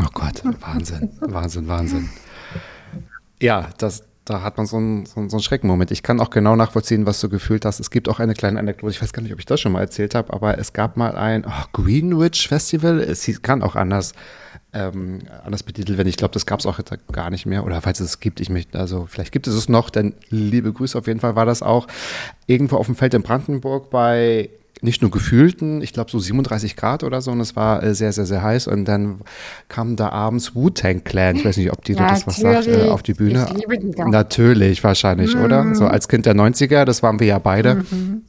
Oh Gott, Wahnsinn, Wahnsinn, Wahnsinn. Ja, das, da hat man so einen, so, einen, Schreckenmoment. Ich kann auch genau nachvollziehen, was du gefühlt hast. Es gibt auch eine kleine Anekdote, ich weiß gar nicht, ob ich das schon mal erzählt habe, aber es gab mal ein oh, Greenwich Festival. Es kann auch anders, ähm, anders betitelt werden. Ich glaube, das gab es auch gar nicht mehr. Oder falls es gibt, ich möchte, also vielleicht gibt es es noch, denn liebe Grüße auf jeden Fall war das auch irgendwo auf dem Feld in Brandenburg bei nicht nur gefühlten, ich glaube so 37 Grad oder so und es war äh, sehr, sehr, sehr heiß und dann kam da abends Wu-Tang Clan, ich weiß nicht, ob die ja, das was sagt, äh, auf die Bühne. Ich liebe die Natürlich, wahrscheinlich, mhm. oder? So als Kind der 90er, das waren wir ja beide. Mhm.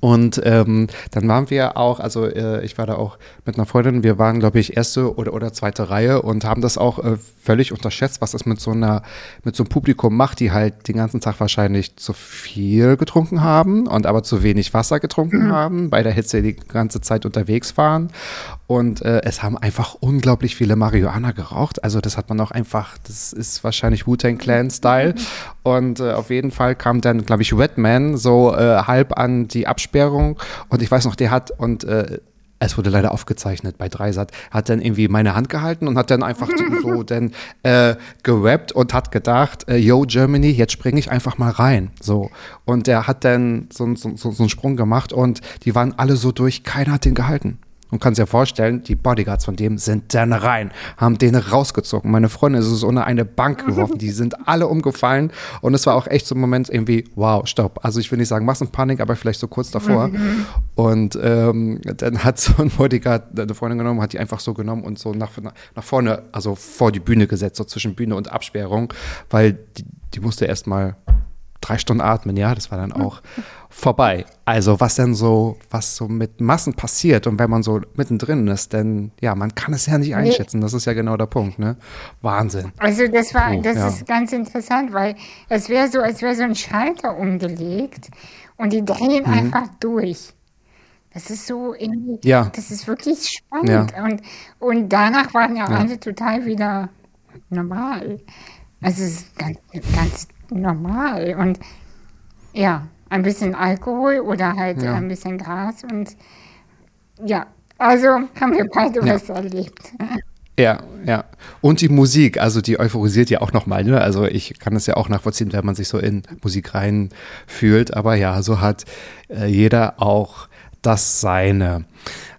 Und ähm, dann waren wir auch, also äh, ich war da auch mit einer Freundin, wir waren, glaube ich, erste oder, oder zweite Reihe und haben das auch äh, völlig unterschätzt, was das mit so einer, mit so einem Publikum macht, die halt den ganzen Tag wahrscheinlich zu viel getrunken haben und aber zu wenig Wasser getrunken mhm. haben, bei der Hitze die ganze Zeit unterwegs waren. Und äh, es haben einfach unglaublich viele Marihuana geraucht. Also das hat man auch einfach, das ist wahrscheinlich Wu-Tang Clan-Style. Und äh, auf jeden Fall kam dann, glaube ich, Redman so äh, halb an die Absperrung. Und ich weiß noch, der hat, und äh, es wurde leider aufgezeichnet bei Dreisat, hat dann irgendwie meine Hand gehalten und hat dann einfach so dann äh, gerappt und hat gedacht, äh, yo Germany, jetzt springe ich einfach mal rein. So. Und der hat dann so, so, so, so einen Sprung gemacht und die waren alle so durch, keiner hat den gehalten. Und kannst dir vorstellen, die Bodyguards von dem sind dann rein, haben den rausgezogen. Meine Freundin ist es unter eine Bank geworfen, die sind alle umgefallen. Und es war auch echt so ein Moment irgendwie, wow, stopp. Also ich will nicht sagen Massenpanik, aber vielleicht so kurz davor. Mhm. Und ähm, dann hat so ein Bodyguard eine Freundin genommen, hat die einfach so genommen und so nach, nach vorne, also vor die Bühne gesetzt, so zwischen Bühne und Absperrung, weil die, die musste erstmal drei Stunden atmen, ja, das war dann auch vorbei. Also was denn so, was so mit Massen passiert und wenn man so mittendrin ist, denn ja, man kann es ja nicht einschätzen. Das ist ja genau der Punkt, ne? Wahnsinn. Also das war, oh, das ja. ist ganz interessant, weil es wäre so, als wäre so ein Schalter umgelegt und die drehen mhm. einfach durch. Das ist so irgendwie, ja. das ist wirklich spannend. Ja. Und, und danach waren ja, ja. alle total wieder normal. Also es ist ganz, ganz normal. Und ja, ein bisschen Alkohol oder halt ja. ein bisschen Gras und ja, also haben wir beide ja. was erlebt. Ja, ja. Und die Musik, also die euphorisiert ja auch nochmal. Ne? Also ich kann es ja auch nachvollziehen, wenn man sich so in Musik reinfühlt. Aber ja, so hat äh, jeder auch das Seine.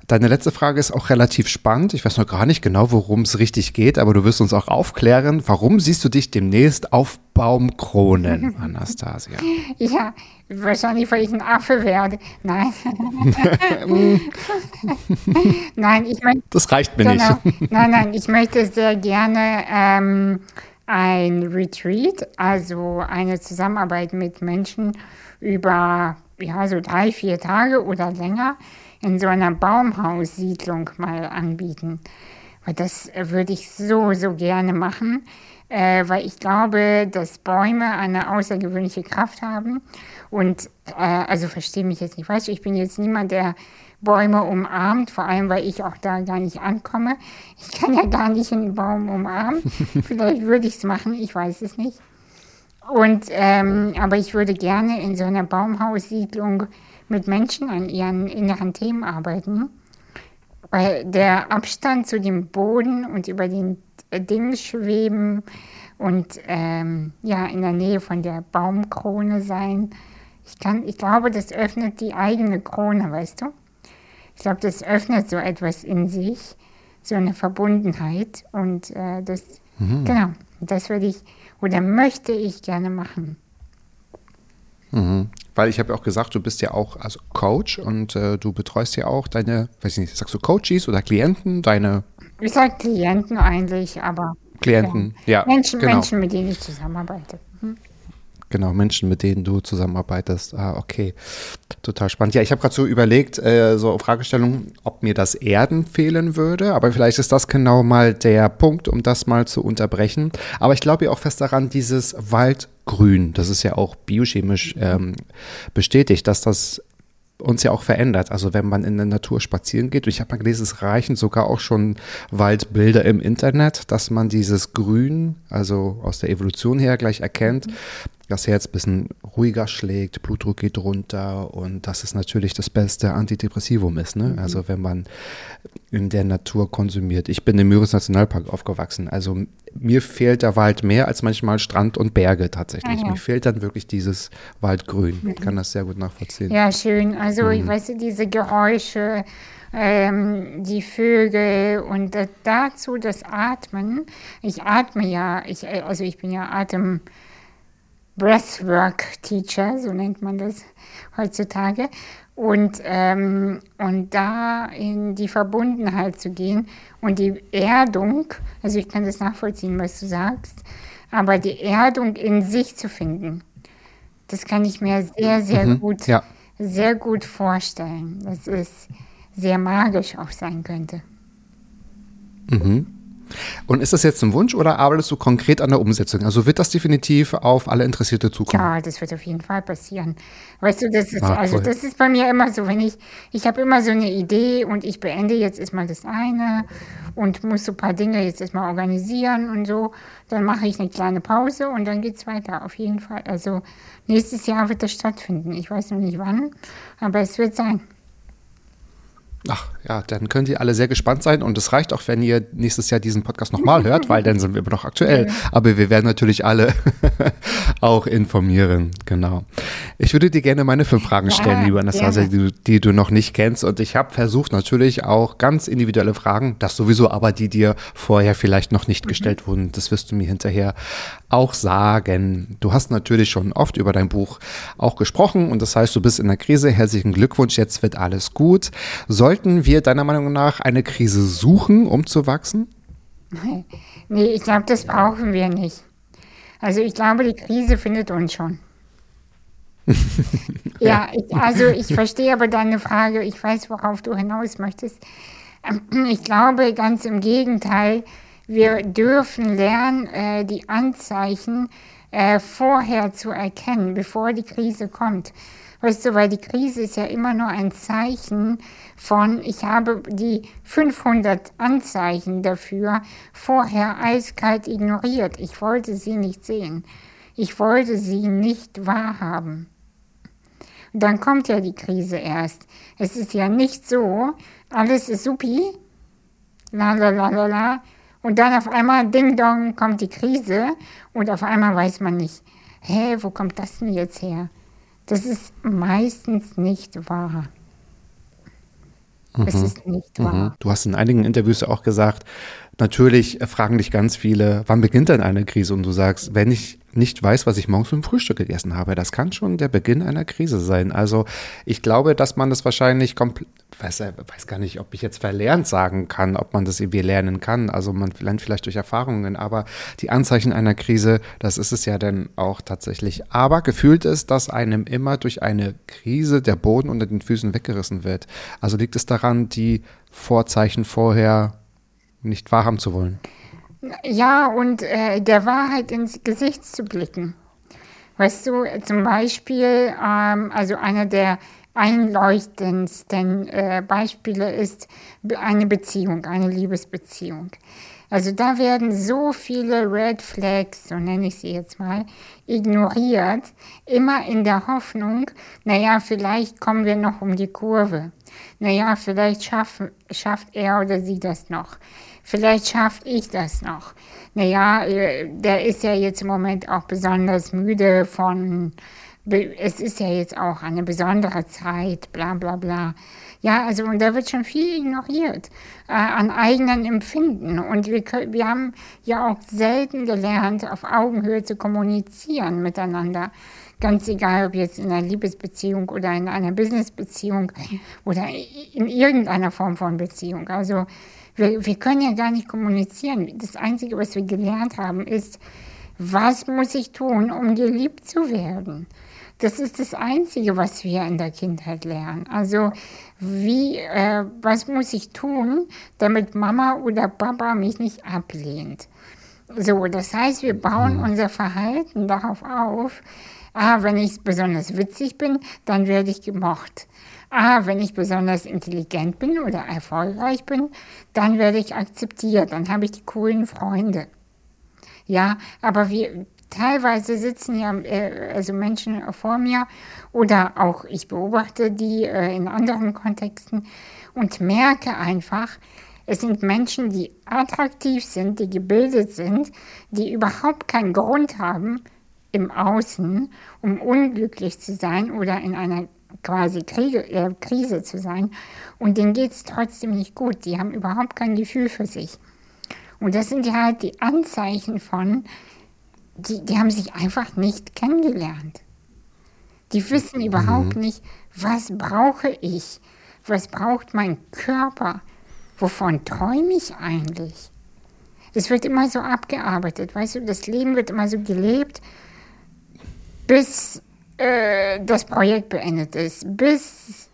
Deine letzte Frage ist auch relativ spannend. Ich weiß noch gar nicht genau, worum es richtig geht, aber du wirst uns auch aufklären. Warum siehst du dich demnächst auf Baumkronen, Anastasia? Ja, wahrscheinlich, weil ich ein Affe werde. Nein. nein, ich möchte. Das reicht mir genau. nicht. nein, nein, ich möchte sehr gerne ähm, ein Retreat, also eine Zusammenarbeit mit Menschen über ja, so drei, vier Tage oder länger in so einer Baumhaussiedlung mal anbieten. Weil das würde ich so, so gerne machen, äh, weil ich glaube, dass Bäume eine außergewöhnliche Kraft haben. Und äh, also verstehe mich jetzt nicht falsch, ich bin jetzt niemand, der Bäume umarmt, vor allem weil ich auch da gar nicht ankomme. Ich kann ja gar nicht einen Baum umarmen. Vielleicht würde ich es machen, ich weiß es nicht. Und ähm, aber ich würde gerne in so einer Baumhaussiedlung mit Menschen an ihren inneren Themen arbeiten, weil der Abstand zu dem Boden und über den Dingen schweben und ähm, ja in der Nähe von der Baumkrone sein. Ich, kann, ich glaube, das öffnet die eigene Krone, weißt du? Ich glaube, das öffnet so etwas in sich, so eine Verbundenheit und äh, das, mhm. genau, das würde ich oder möchte ich gerne machen. Mhm. Weil ich habe ja auch gesagt, du bist ja auch also Coach und äh, du betreust ja auch deine, weiß ich nicht, sagst du Coaches oder Klienten, deine. Ich sage Klienten eigentlich, aber. Klienten, ja. ja Menschen, genau. Menschen, mit denen ich zusammenarbeite. Mhm. Genau, Menschen, mit denen du zusammenarbeitest. Ah, okay. Total spannend. Ja, ich habe gerade so überlegt, äh, so Fragestellung, ob mir das Erden fehlen würde. Aber vielleicht ist das genau mal der Punkt, um das mal zu unterbrechen. Aber ich glaube ja auch fest daran, dieses Waldgrün, das ist ja auch biochemisch ähm, bestätigt, dass das uns ja auch verändert. Also wenn man in der Natur spazieren geht, ich habe mal gelesen, es reichen sogar auch schon Waldbilder im Internet, dass man dieses Grün, also aus der Evolution her gleich erkennt, das Herz ein bisschen ruhiger schlägt, Blutdruck geht runter und das ist natürlich das beste Antidepressivum ist. Ne? Mhm. Also wenn man in der Natur konsumiert. Ich bin im Müritz Nationalpark aufgewachsen. Also mir fehlt der Wald mehr als manchmal Strand und Berge tatsächlich. Ah, ja. Mir fehlt dann wirklich dieses Waldgrün. Ich kann das sehr gut nachvollziehen. Ja, schön. Also mhm. ich weiß, diese Geräusche, ähm, die Vögel und dazu das Atmen. Ich atme ja, ich, also ich bin ja Atem Breathwork-Teacher, so nennt man das heutzutage. Und, ähm, und da in die Verbundenheit zu gehen und die Erdung, also ich kann das nachvollziehen, was du sagst, aber die Erdung in sich zu finden, das kann ich mir sehr, sehr mhm, gut, ja. sehr gut vorstellen, dass es sehr magisch auch sein könnte. Mhm. Und ist das jetzt ein Wunsch oder arbeitest du konkret an der Umsetzung? Also wird das definitiv auf alle Interessierte zukommen? Ja, das wird auf jeden Fall passieren. Weißt du, das ist, ah, also das ist bei mir immer so, wenn ich, ich habe immer so eine Idee und ich beende jetzt erstmal das eine und muss so ein paar Dinge jetzt erstmal organisieren und so, dann mache ich eine kleine Pause und dann geht es weiter, auf jeden Fall. Also nächstes Jahr wird das stattfinden. Ich weiß noch nicht wann, aber es wird sein. Ach ja, dann könnt ihr alle sehr gespannt sein und es reicht auch, wenn ihr nächstes Jahr diesen Podcast nochmal hört, weil dann sind wir immer noch aktuell. Aber wir werden natürlich alle auch informieren, genau. Ich würde dir gerne meine fünf Fragen stellen, ja, liebe Anastasia, die, die, du noch nicht kennst und ich habe versucht natürlich auch ganz individuelle Fragen, das sowieso, aber die dir vorher vielleicht noch nicht mhm. gestellt wurden, das wirst du mir hinterher auch sagen. Du hast natürlich schon oft über dein Buch auch gesprochen und das heißt, du bist in der Krise. Herzlichen Glückwunsch, jetzt wird alles gut. Sollten wir deiner Meinung nach eine Krise suchen, um zu wachsen? Nee, ich glaube, das brauchen wir nicht. Also ich glaube, die Krise findet uns schon. ja, ich, also ich verstehe aber deine Frage. Ich weiß, worauf du hinaus möchtest. Ich glaube ganz im Gegenteil, wir dürfen lernen, äh, die Anzeichen äh, vorher zu erkennen, bevor die Krise kommt. Weißt du, weil die Krise ist ja immer nur ein Zeichen von, ich habe die 500 Anzeichen dafür vorher eiskalt ignoriert. Ich wollte sie nicht sehen. Ich wollte sie nicht wahrhaben. Und dann kommt ja die Krise erst. Es ist ja nicht so, alles ist supi, la la la la la, und dann auf einmal, ding dong, kommt die Krise und auf einmal weiß man nicht, hä, wo kommt das denn jetzt her? Das ist meistens nicht wahr. Mhm. Es ist nicht wahr. Mhm. Du hast in einigen Interviews auch gesagt, natürlich fragen dich ganz viele, wann beginnt denn eine Krise? Und du sagst, wenn ich nicht weiß, was ich morgens zum Frühstück gegessen habe, das kann schon der Beginn einer Krise sein. Also ich glaube, dass man das wahrscheinlich komplett, weiß, weiß gar nicht, ob ich jetzt verlernt sagen kann, ob man das irgendwie lernen kann. Also man lernt vielleicht durch Erfahrungen, aber die Anzeichen einer Krise, das ist es ja dann auch tatsächlich. Aber gefühlt ist, dass einem immer durch eine Krise der Boden unter den Füßen weggerissen wird. Also liegt es daran, die Vorzeichen vorher nicht wahrhaben zu wollen. Ja, und äh, der Wahrheit ins Gesicht zu blicken. Weißt du, zum Beispiel, ähm, also einer der einleuchtendsten äh, Beispiele ist eine Beziehung, eine Liebesbeziehung. Also da werden so viele Red Flags, so nenne ich sie jetzt mal, ignoriert, immer in der Hoffnung, naja, vielleicht kommen wir noch um die Kurve. Naja, vielleicht schaffen, schafft er oder sie das noch. Vielleicht schaffe ich das noch. Naja, äh, der ist ja jetzt im Moment auch besonders müde von, es ist ja jetzt auch eine besondere Zeit, bla bla bla. Ja, also und da wird schon viel ignoriert äh, an eigenen Empfinden. Und wir, wir haben ja auch selten gelernt, auf Augenhöhe zu kommunizieren miteinander. Ganz egal, ob jetzt in einer Liebesbeziehung oder in einer Businessbeziehung oder in irgendeiner Form von Beziehung. Also wir, wir können ja gar nicht kommunizieren. Das Einzige, was wir gelernt haben, ist, Was muss ich tun, um geliebt zu werden? Das ist das Einzige, was wir in der Kindheit lernen. Also wie, äh, was muss ich tun, damit Mama oder Papa mich nicht ablehnt? So, das heißt, wir bauen Mhm. unser Verhalten darauf auf, ah, wenn ich besonders witzig bin, dann werde ich gemocht. Ah, wenn ich besonders intelligent bin oder erfolgreich bin, dann werde ich akzeptiert, dann habe ich die coolen Freunde. Ja, aber wir teilweise sitzen ja äh, also Menschen vor mir oder auch ich beobachte die äh, in anderen Kontexten und merke einfach, es sind Menschen, die attraktiv sind, die gebildet sind, die überhaupt keinen Grund haben im Außen, um unglücklich zu sein oder in einer quasi Kriege, äh, Krise zu sein. Und denen geht es trotzdem nicht gut. Die haben überhaupt kein Gefühl für sich. Und das sind ja halt die Anzeichen von, die, die haben sich einfach nicht kennengelernt. Die wissen überhaupt nicht, was brauche ich, was braucht mein Körper, wovon träume ich eigentlich. Es wird immer so abgearbeitet, weißt du, das Leben wird immer so gelebt, bis äh, das Projekt beendet ist, bis,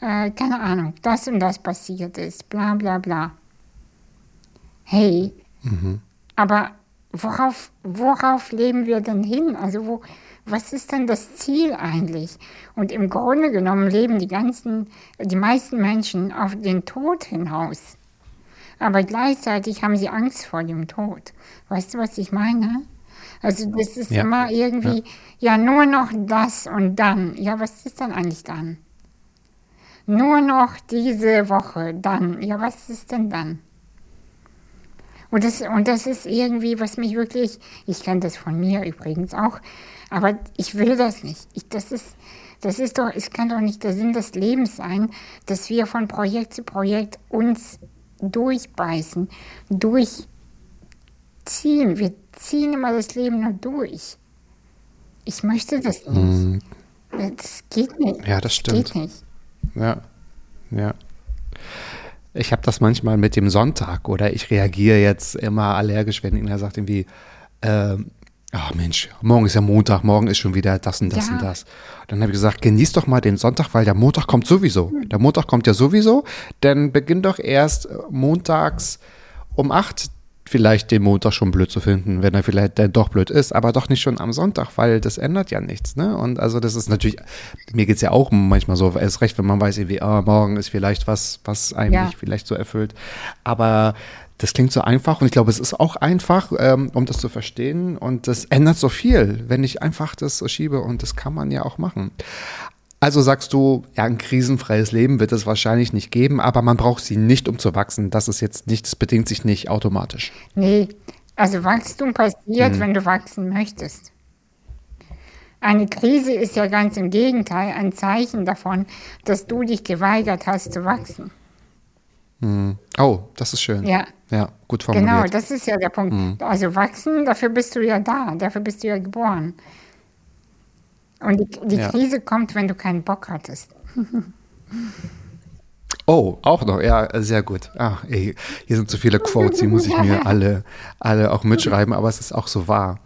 äh, keine Ahnung, das und das passiert ist, bla bla bla. Hey, aber worauf, worauf leben wir denn hin? Also wo, was ist denn das Ziel eigentlich? Und im Grunde genommen leben die ganzen, die meisten Menschen auf den Tod hinaus. Aber gleichzeitig haben sie Angst vor dem Tod. Weißt du, was ich meine? Also das ist Ja. immer irgendwie, ja. nur noch das und dann. Ja, was ist dann eigentlich dann? Nur noch diese Woche, dann. Ja, was ist denn dann? Und das, und das ist irgendwie, was mich wirklich, ich kenne das von mir übrigens auch, aber ich will das nicht. Ich, das ist, das ist doch, es kann doch nicht der Sinn des Lebens sein, dass wir von Projekt zu Projekt uns durchbeißen, durchziehen. Wir ziehen immer das Leben nur durch. Ich möchte das nicht. Das geht nicht. Mhm. Ja, das stimmt. Geht nicht. Ja, ja. Ich habe das manchmal mit dem Sonntag oder ich reagiere jetzt immer allergisch, wenn irgendwer sagt irgendwie, ähm, ach Mensch, morgen ist ja Montag, morgen ist schon wieder das und das Ja. und das. Dann habe ich gesagt, genieß doch mal den Sonntag, weil der Montag kommt sowieso. Der Montag kommt ja sowieso, dann beginn doch erst äh, montags um acht vielleicht den Montag schon blöd zu finden, wenn er vielleicht dann doch blöd ist, aber doch nicht schon am Sonntag, weil das ändert ja nichts. Ne? Und also das ist natürlich, mir geht's ja auch manchmal so, erst recht, wenn man weiß, irgendwie, ah, morgen ist vielleicht was, was einem Ja. nicht vielleicht so erfüllt. Aber das klingt so einfach und ich glaube, es ist auch einfach, ähm, um das zu verstehen und das ändert so viel, wenn ich einfach das schiebe und das kann man ja auch machen. Also sagst du, ja, ein krisenfreies Leben wird es wahrscheinlich nicht geben, aber man braucht sie nicht, um zu wachsen. Das ist jetzt nicht, das bedingt sich nicht automatisch. Nee, also Wachstum passiert, wenn du wachsen möchtest. Eine Krise ist ja ganz im Gegenteil ein Zeichen davon, dass du dich geweigert hast zu wachsen. Oh, das ist schön. Ja. Ja, gut formuliert. Genau, das ist ja der Punkt. Also wachsen, dafür bist du ja da, dafür bist du ja geboren. Und die, die Ja. Krise kommt, wenn du keinen Bock hattest. Oh, auch noch, ja, sehr gut. Ach, ey, hier sind so viele Quotes, die muss ich mir alle, alle auch mitschreiben, aber es ist auch so wahr.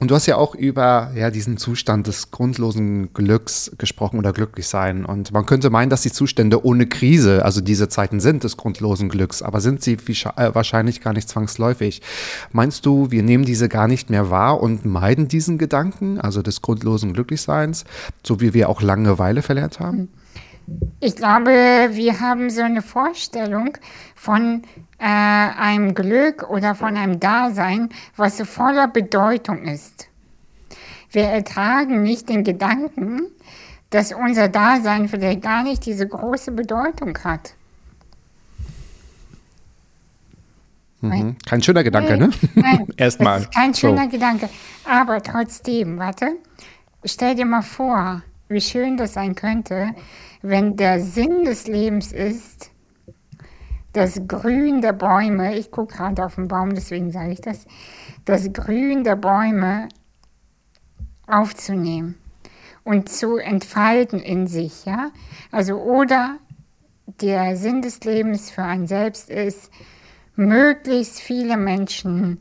Und du hast ja auch über ja, diesen Zustand des grundlosen Glücks gesprochen oder glücklich sein. Und man könnte meinen, dass die Zustände ohne Krise, also diese Zeiten sind des grundlosen Glücks, aber sind sie äh, wahrscheinlich gar nicht zwangsläufig. Meinst du, wir nehmen diese gar nicht mehr wahr und meiden diesen Gedanken, also des grundlosen Glücklichseins, so wie wir auch Langeweile verlernt haben? Ich glaube, wir haben so eine Vorstellung von äh, einem Glück oder von einem Dasein, was so voller Bedeutung ist. Wir ertragen nicht den Gedanken, dass unser Dasein vielleicht gar nicht diese große Bedeutung hat. Mhm. Kein schöner Gedanke, ne? Nein, Erstmal. Kein So. schöner Gedanke. Aber trotzdem, warte, stell dir mal vor, wie schön das sein könnte, wenn der Sinn des Lebens ist, das Grün der Bäume, ich gucke gerade auf den Baum, deswegen sage ich das, das Grün der Bäume aufzunehmen und zu entfalten in sich, ja? Also oder der Sinn des Lebens für einen selbst ist, möglichst viele Menschen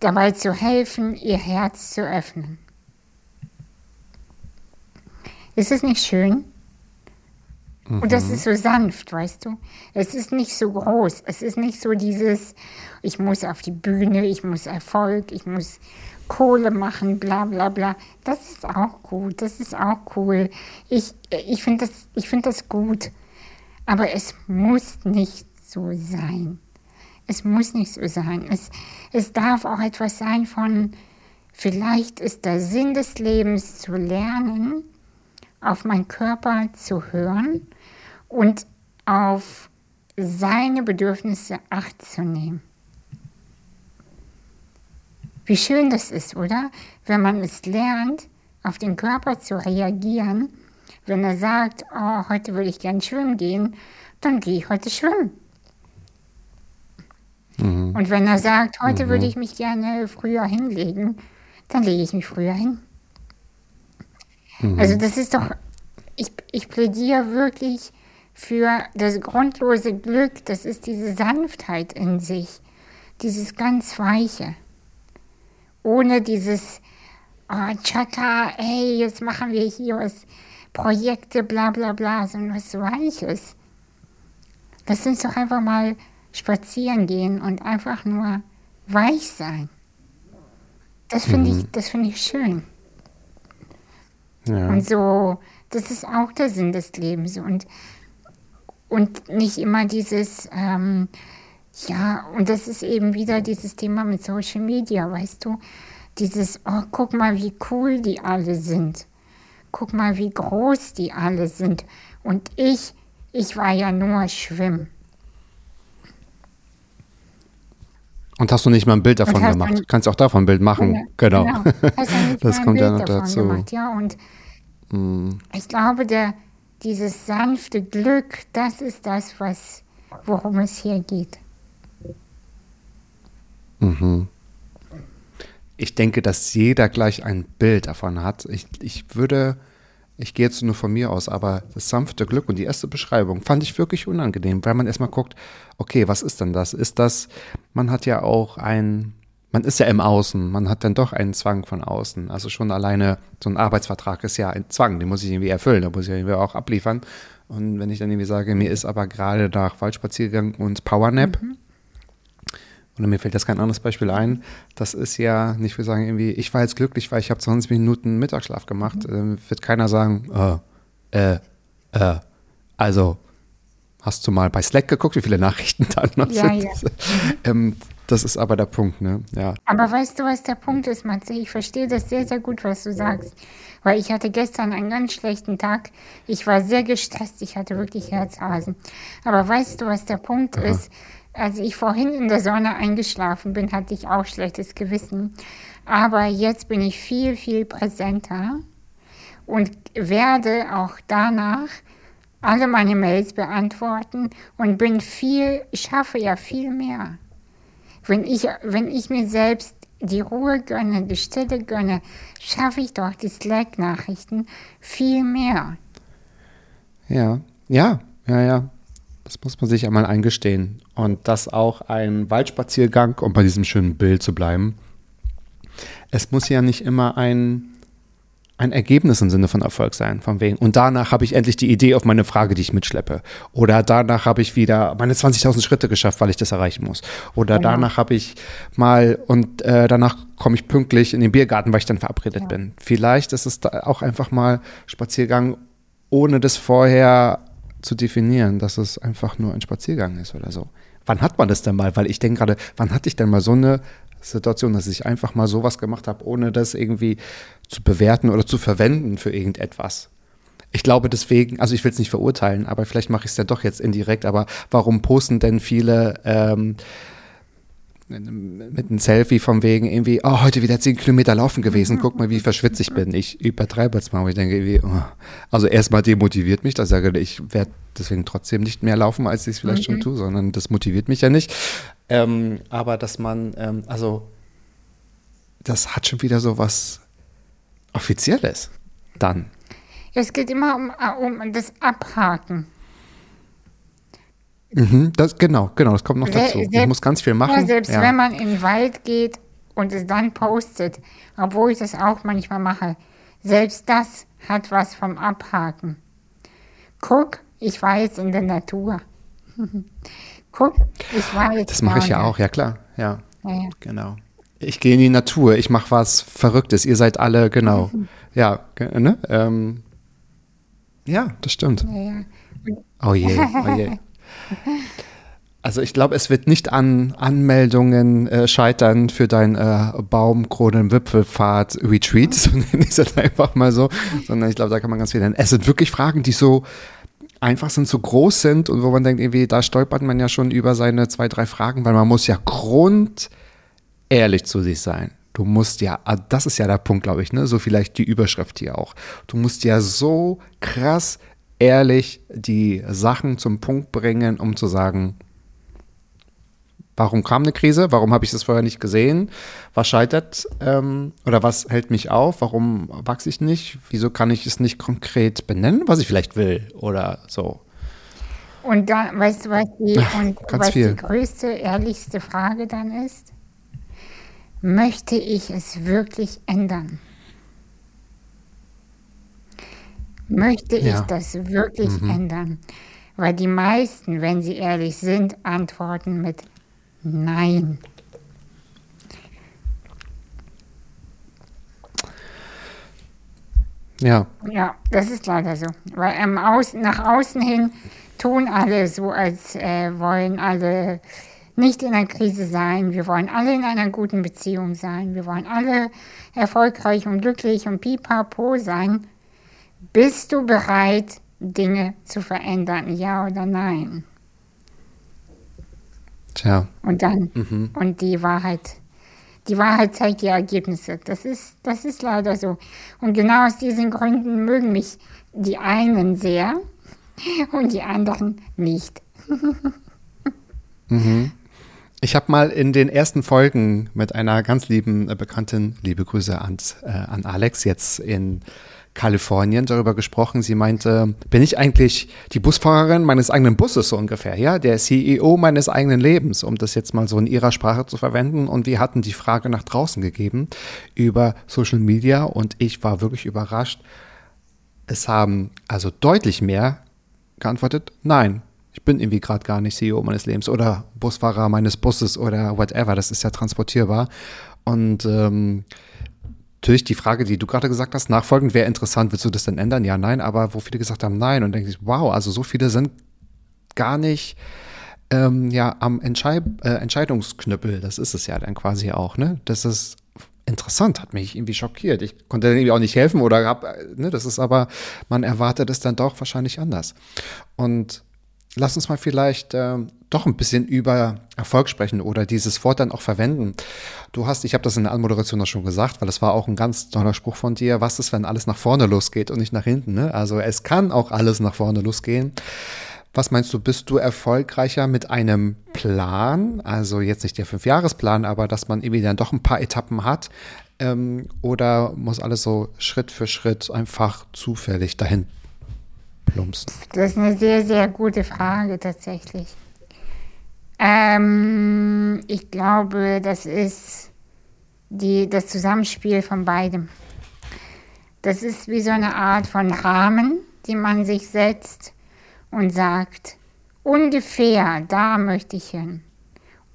dabei zu helfen, ihr Herz zu öffnen. Ist es nicht schön? Und das ist so sanft, weißt du? Es ist nicht so groß. Es ist nicht so dieses, ich muss auf die Bühne, ich muss Erfolg, ich muss Kohle machen, bla bla bla. Das ist auch gut, das ist auch cool. Ich, ich finde das, ich find das gut. Aber es muss nicht so sein. Es muss nicht so sein. Es, es darf auch etwas sein von, vielleicht ist der Sinn des Lebens zu lernen, auf meinen Körper zu hören und auf seine Bedürfnisse Acht zu nehmen. Wie schön das ist, oder? Wenn man es lernt, auf den Körper zu reagieren. Wenn er sagt, oh, heute würde ich gern schwimmen gehen, dann gehe ich heute schwimmen. Mhm. Und wenn er sagt, heute mhm. würde ich mich gerne früher hinlegen, dann lege ich mich früher hin. Mhm. Also das ist doch, ich, ich plädiere wirklich für das grundlose Glück, das ist diese Sanftheit in sich, dieses ganz Weiche. Ohne dieses, oh, Chata, ey, jetzt machen wir hier was, Projekte, bla bla bla, sondern was Weiches. Lass uns doch einfach mal spazieren gehen und einfach nur weich sein. Das finde mhm. ich, find ich schön. Ja. Und so, das ist auch der Sinn des Lebens. Und und nicht immer dieses, ähm, ja, und das ist eben wieder dieses Thema mit Social Media, weißt du, dieses, oh, guck mal, wie cool die alle sind. Guck mal, wie groß die alle sind. Und ich, ich war ja nur schwimmen. Und hast du nicht mal ein Bild davon gemacht? Dann, Kannst auch davon ein Bild machen. Ja, genau. genau. das kommt ja noch dazu. Gemacht, ja, und mm. ich glaube, der, dieses sanfte Glück, das ist das, was, worum es hier geht. Mhm. Ich denke, dass jeder gleich ein Bild davon hat. Ich, ich würde, ich gehe jetzt nur von mir aus, aber das sanfte Glück und die erste Beschreibung fand ich wirklich unangenehm, weil man erstmal guckt, okay, was ist denn das? Ist das, man hat ja auch ein, man ist ja im Außen, man hat dann doch einen Zwang von außen. Also schon alleine so ein Arbeitsvertrag ist ja ein Zwang, den muss ich irgendwie erfüllen, da muss ich irgendwie auch abliefern. Und wenn ich dann irgendwie sage, mir ist aber gerade nach Waldspaziergang und Powernap, mhm. Oder mir fällt jetzt kein anderes Beispiel ein, das ist ja nicht, wir sagen irgendwie, ich war jetzt glücklich, weil ich habe 20 Minuten Mittagsschlaf gemacht, mhm. äh, wird keiner sagen, oh, äh, äh, also Hast du mal bei Slack geguckt, wie viele Nachrichten da noch ja, sind? Ja. ähm, das ist aber der Punkt, ne? Ja. Aber weißt du, was der Punkt ist, Matze? Ich verstehe das sehr, sehr gut, was du sagst. Weil ich hatte gestern einen ganz schlechten Tag. Ich war sehr gestresst. Ich hatte wirklich Herzrasen. Aber weißt du, was der Punkt Aha. ist? Als ich vorhin in der Sonne eingeschlafen bin, hatte ich auch schlechtes Gewissen. Aber jetzt bin ich viel, viel präsenter und werde auch danach alle meine Mails beantworten und bin viel, schaffe ja viel mehr. Wenn ich, wenn ich mir selbst die Ruhe gönne, die Stille gönne, schaffe ich doch die Slack-Nachrichten viel mehr. Ja, ja, ja, ja. Das muss man sich einmal eingestehen. Und das auch ein Waldspaziergang, um bei diesem schönen Bild zu bleiben. Es muss ja nicht immer ein ein Ergebnis im Sinne von Erfolg sein, von wegen. Und danach habe ich endlich die Idee auf meine Frage, die ich mitschleppe. Oder danach habe ich wieder meine 20.000 Schritte geschafft, weil ich das erreichen muss. Oder genau. danach habe ich mal und äh, danach komme ich pünktlich in den Biergarten, weil ich dann verabredet ja. bin. Vielleicht ist es auch einfach mal Spaziergang, ohne das vorher zu definieren, dass es einfach nur ein Spaziergang ist oder so. Wann hat man das denn mal? Weil ich denke gerade, wann hatte ich denn mal so eine Situation, dass ich einfach mal sowas gemacht habe, ohne das irgendwie zu bewerten oder zu verwenden für irgendetwas. Ich glaube deswegen, also ich will es nicht verurteilen, aber vielleicht mache ich es ja doch jetzt indirekt, aber warum posten denn viele ähm, mit einem Selfie von wegen irgendwie, oh, heute wieder zehn Kilometer laufen gewesen, guck mal, wie verschwitzt ich bin. Ich übertreibe jetzt mal, ich denke irgendwie, oh. also erstmal demotiviert mich, dass ich sage, ich werde deswegen trotzdem nicht mehr laufen, als ich es vielleicht mhm. schon tue, sondern das motiviert mich ja nicht. Ähm, aber dass man, ähm, also das hat schon wieder so was Offizielles dann. Es geht immer um, um das Abhaken. Mhm, das, genau, genau, das kommt noch dazu. Selbst, ich muss ganz viel machen. Selbst ja. wenn man in den Wald geht und es dann postet, obwohl ich das auch manchmal mache, selbst das hat was vom Abhaken. Guck, ich war jetzt in der Natur. Guck, ich war jetzt Das mache ich ja auch, ja klar. Ja, Ja, ja. genau. Ich gehe in die Natur, ich mache was Verrücktes. Ihr seid alle, genau. Ja, ne? Ähm, ja, das stimmt. Ja. Oh je, oh je. Also ich glaube, es wird nicht an Anmeldungen äh, scheitern für dein äh, Baumkronen-Wipfelfahrt-Retreat, so nenne ich es einfach mal so, sondern ich glaube, da kann man ganz viel lernen. Es sind wirklich Fragen, die so einfach sind, so groß sind und wo man denkt, irgendwie, da stolpert man ja schon über seine zwei, drei Fragen, weil man muss ja grundehrlich zu sich sein. Du musst ja, ah, das ist ja der Punkt, glaube ich, ne? So vielleicht die Überschrift hier auch. Du musst ja so krass ehrlich die Sachen zum Punkt bringen, um zu sagen, warum kam eine Krise? Warum habe ich das vorher nicht gesehen? Was scheitert ähm, oder was hält mich auf? Warum wachse ich nicht? Wieso kann ich es nicht konkret benennen, was ich vielleicht will oder so? Und da, weißt du, was die, und was viel. die größte, ehrlichste Frage dann ist? Möchte ich es wirklich ändern? Möchte ich Ja. das wirklich ändern? Weil die meisten, wenn sie ehrlich sind, antworten mit Nein. Ja, Ja, das ist leider so. Weil im Außen, nach außen hin tun alle so, als äh, wollen alle nicht in einer Krise sein. Wir wollen alle in einer guten Beziehung sein. Wir wollen alle erfolgreich und glücklich und pipapo sein. Bist du bereit, Dinge zu verändern? Ja oder nein? tja, Und dann, und die Wahrheit, die Wahrheit zeigt die Ergebnisse. Das ist, das ist leider so. Und genau aus diesen Gründen mögen mich die einen sehr und die anderen nicht. Ich habe mal in den ersten Folgen mit einer ganz lieben äh, Bekannten, liebe Grüße an, äh, an Alex, jetzt in Kalifornien darüber gesprochen. Sie meinte, bin ich eigentlich die Busfahrerin meines eigenen Busses so ungefähr, ja, der CEO meines eigenen Lebens, um das jetzt mal so in ihrer Sprache zu verwenden. Und wir hatten die Frage nach draußen gegeben über Social Media und ich war wirklich überrascht. Es haben also deutlich mehr geantwortet, nein, ich bin irgendwie gerade gar nicht CEO meines Lebens oder Busfahrer meines Busses oder whatever, das ist ja transportierbar. Und ähm, natürlich die Frage, die du gerade gesagt hast, nachfolgend wäre interessant, willst du das denn ändern? Ja, nein, aber wo viele gesagt haben, nein, und denke ich, wow, also so viele sind gar nicht ähm, ja, am Entschei äh, Entscheidungsknüppel, das ist es ja dann quasi auch, ne? Das ist interessant, hat mich irgendwie schockiert. Ich konnte irgendwie auch nicht helfen oder hab, äh, ne, das ist aber, man erwartet es dann doch wahrscheinlich anders. Und lass uns mal vielleicht ähm, doch ein bisschen über Erfolg sprechen oder dieses Wort dann auch verwenden. Du hast, ich habe das in der Anmoderation auch schon gesagt, weil das war auch ein ganz toller Spruch von dir. Was ist, wenn alles nach vorne losgeht und nicht nach hinten? Ne? Also es kann auch alles nach vorne losgehen. Was meinst du, bist du erfolgreicher mit einem Plan? Also jetzt nicht der Fünfjahresplan, aber dass man irgendwie dann doch ein paar Etappen hat? Ähm, oder muss alles so Schritt für Schritt einfach zufällig dahin plumpsen? Das ist eine sehr, sehr gute Frage tatsächlich. Ähm, ich glaube, das ist die, das Zusammenspiel von beidem. Das ist wie so eine Art von Rahmen, die man sich setzt und sagt, ungefähr, da möchte ich hin.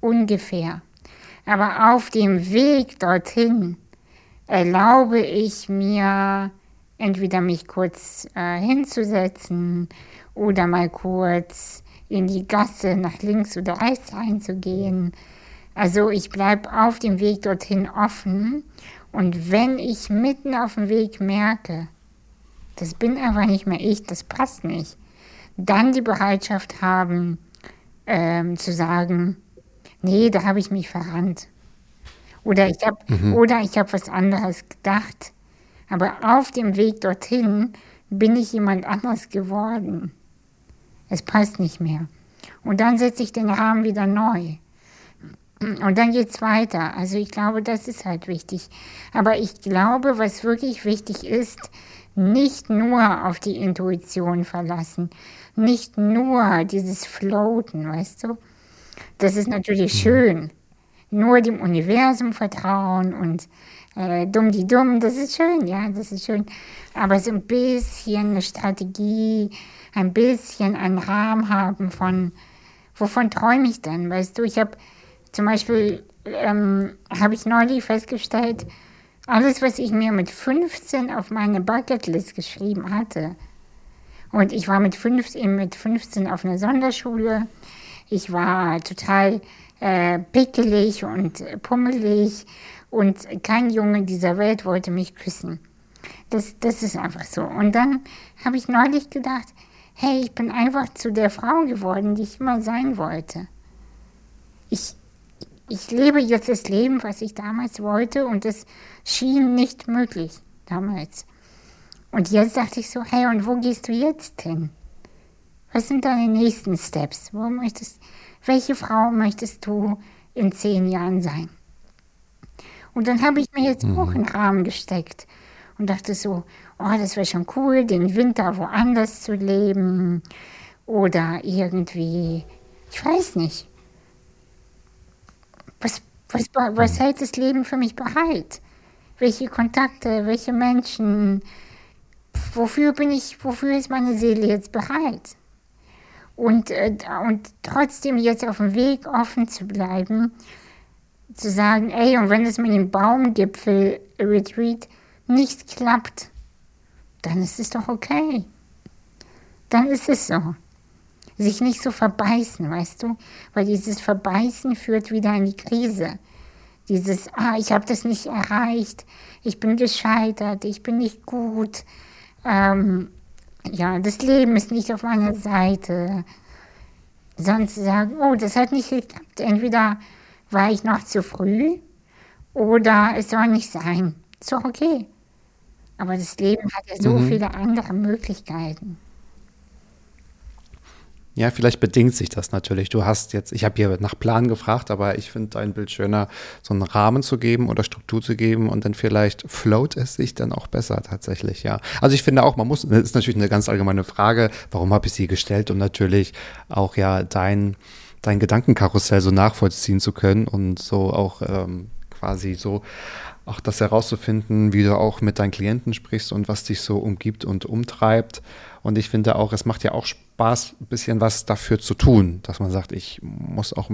Ungefähr. Aber auf dem Weg dorthin erlaube ich mir, entweder mich kurz äh, hinzusetzen oder mal kurz in die Gasse nach links oder rechts einzugehen. Also ich bleibe auf dem Weg dorthin offen und wenn ich mitten auf dem Weg merke, das bin einfach nicht mehr ich, das passt nicht, dann die Bereitschaft haben ähm, zu sagen, nee, da habe ich mich verrannt. Oder ich habe oder ich habe was anderes gedacht. Aber auf dem Weg dorthin bin ich jemand anders geworden. Es passt nicht mehr. Und dann setze ich den Rahmen wieder neu. Und dann geht es weiter. Also ich glaube, das ist halt wichtig. Aber ich glaube, was wirklich wichtig ist, nicht nur auf die Intuition verlassen, nicht nur dieses Floaten, weißt du? Das ist natürlich schön. nur dem Universum vertrauen und äh, dumm die dumm, das ist schön, ja, das ist schön. Aber so ein bisschen eine Strategie, ein bisschen einen Rahmen haben von, wovon träume ich denn? Weißt du, ich habe zum Beispiel, ähm, habe ich neulich festgestellt, alles, was ich mir mit 15 auf meine Bucketlist geschrieben hatte, und ich war mit 15, mit 15 auf einer Sonderschule, ich war total äh, pickelig und pummelig und kein Junge dieser Welt wollte mich küssen. Das, das ist einfach so. Und dann habe ich neulich gedacht, hey, ich bin einfach zu der Frau geworden, die ich immer sein wollte. Ich, ich lebe jetzt das Leben, was ich damals wollte und es schien nicht möglich damals. Und jetzt dachte ich so, hey, und wo gehst du jetzt hin? Was sind deine nächsten Steps? Wo möchtest, welche Frau möchtest du in zehn Jahren sein? Und dann habe ich mir jetzt mhm. auch einen Rahmen gesteckt und dachte so, oh, das wäre schon cool, den Winter woanders zu leben oder irgendwie, ich weiß nicht. Was, was, was mhm. hält das Leben für mich bereit? Welche Kontakte, welche Menschen, wofür bin ich, wofür ist meine Seele jetzt bereit? Und, äh, und trotzdem jetzt auf dem Weg offen zu bleiben, zu sagen, ey, und wenn es mit dem Baumgipfel-Retreat nicht klappt, dann ist es doch okay. Dann ist es so. Sich nicht so verbeißen, weißt du? Weil dieses Verbeißen führt wieder in die Krise. Dieses, ah, ich habe das nicht erreicht, ich bin gescheitert, ich bin nicht gut, ähm, ja, das Leben ist nicht auf meiner Seite. Sonst sagen, oh, das hat nicht geklappt. Entweder war ich noch zu früh oder es soll nicht sein. Ist doch okay. Aber das Leben hat ja so mhm. viele andere Möglichkeiten. Ja, vielleicht bedingt sich das natürlich. Du hast jetzt, ich habe hier nach Plan gefragt, aber ich finde dein Bild schöner, so einen Rahmen zu geben oder Struktur zu geben und dann vielleicht float es sich dann auch besser tatsächlich, ja. Also ich finde auch, man muss, das ist natürlich eine ganz allgemeine Frage, warum habe ich sie gestellt, um natürlich auch ja dein, dein Gedankenkarussell so nachvollziehen zu können und so auch ähm, quasi so auch das herauszufinden, wie du auch mit deinen Klienten sprichst und was dich so umgibt und umtreibt. Und ich finde auch, es macht ja auch Spaß, ein bisschen was dafür zu tun, dass man sagt, ich muss auch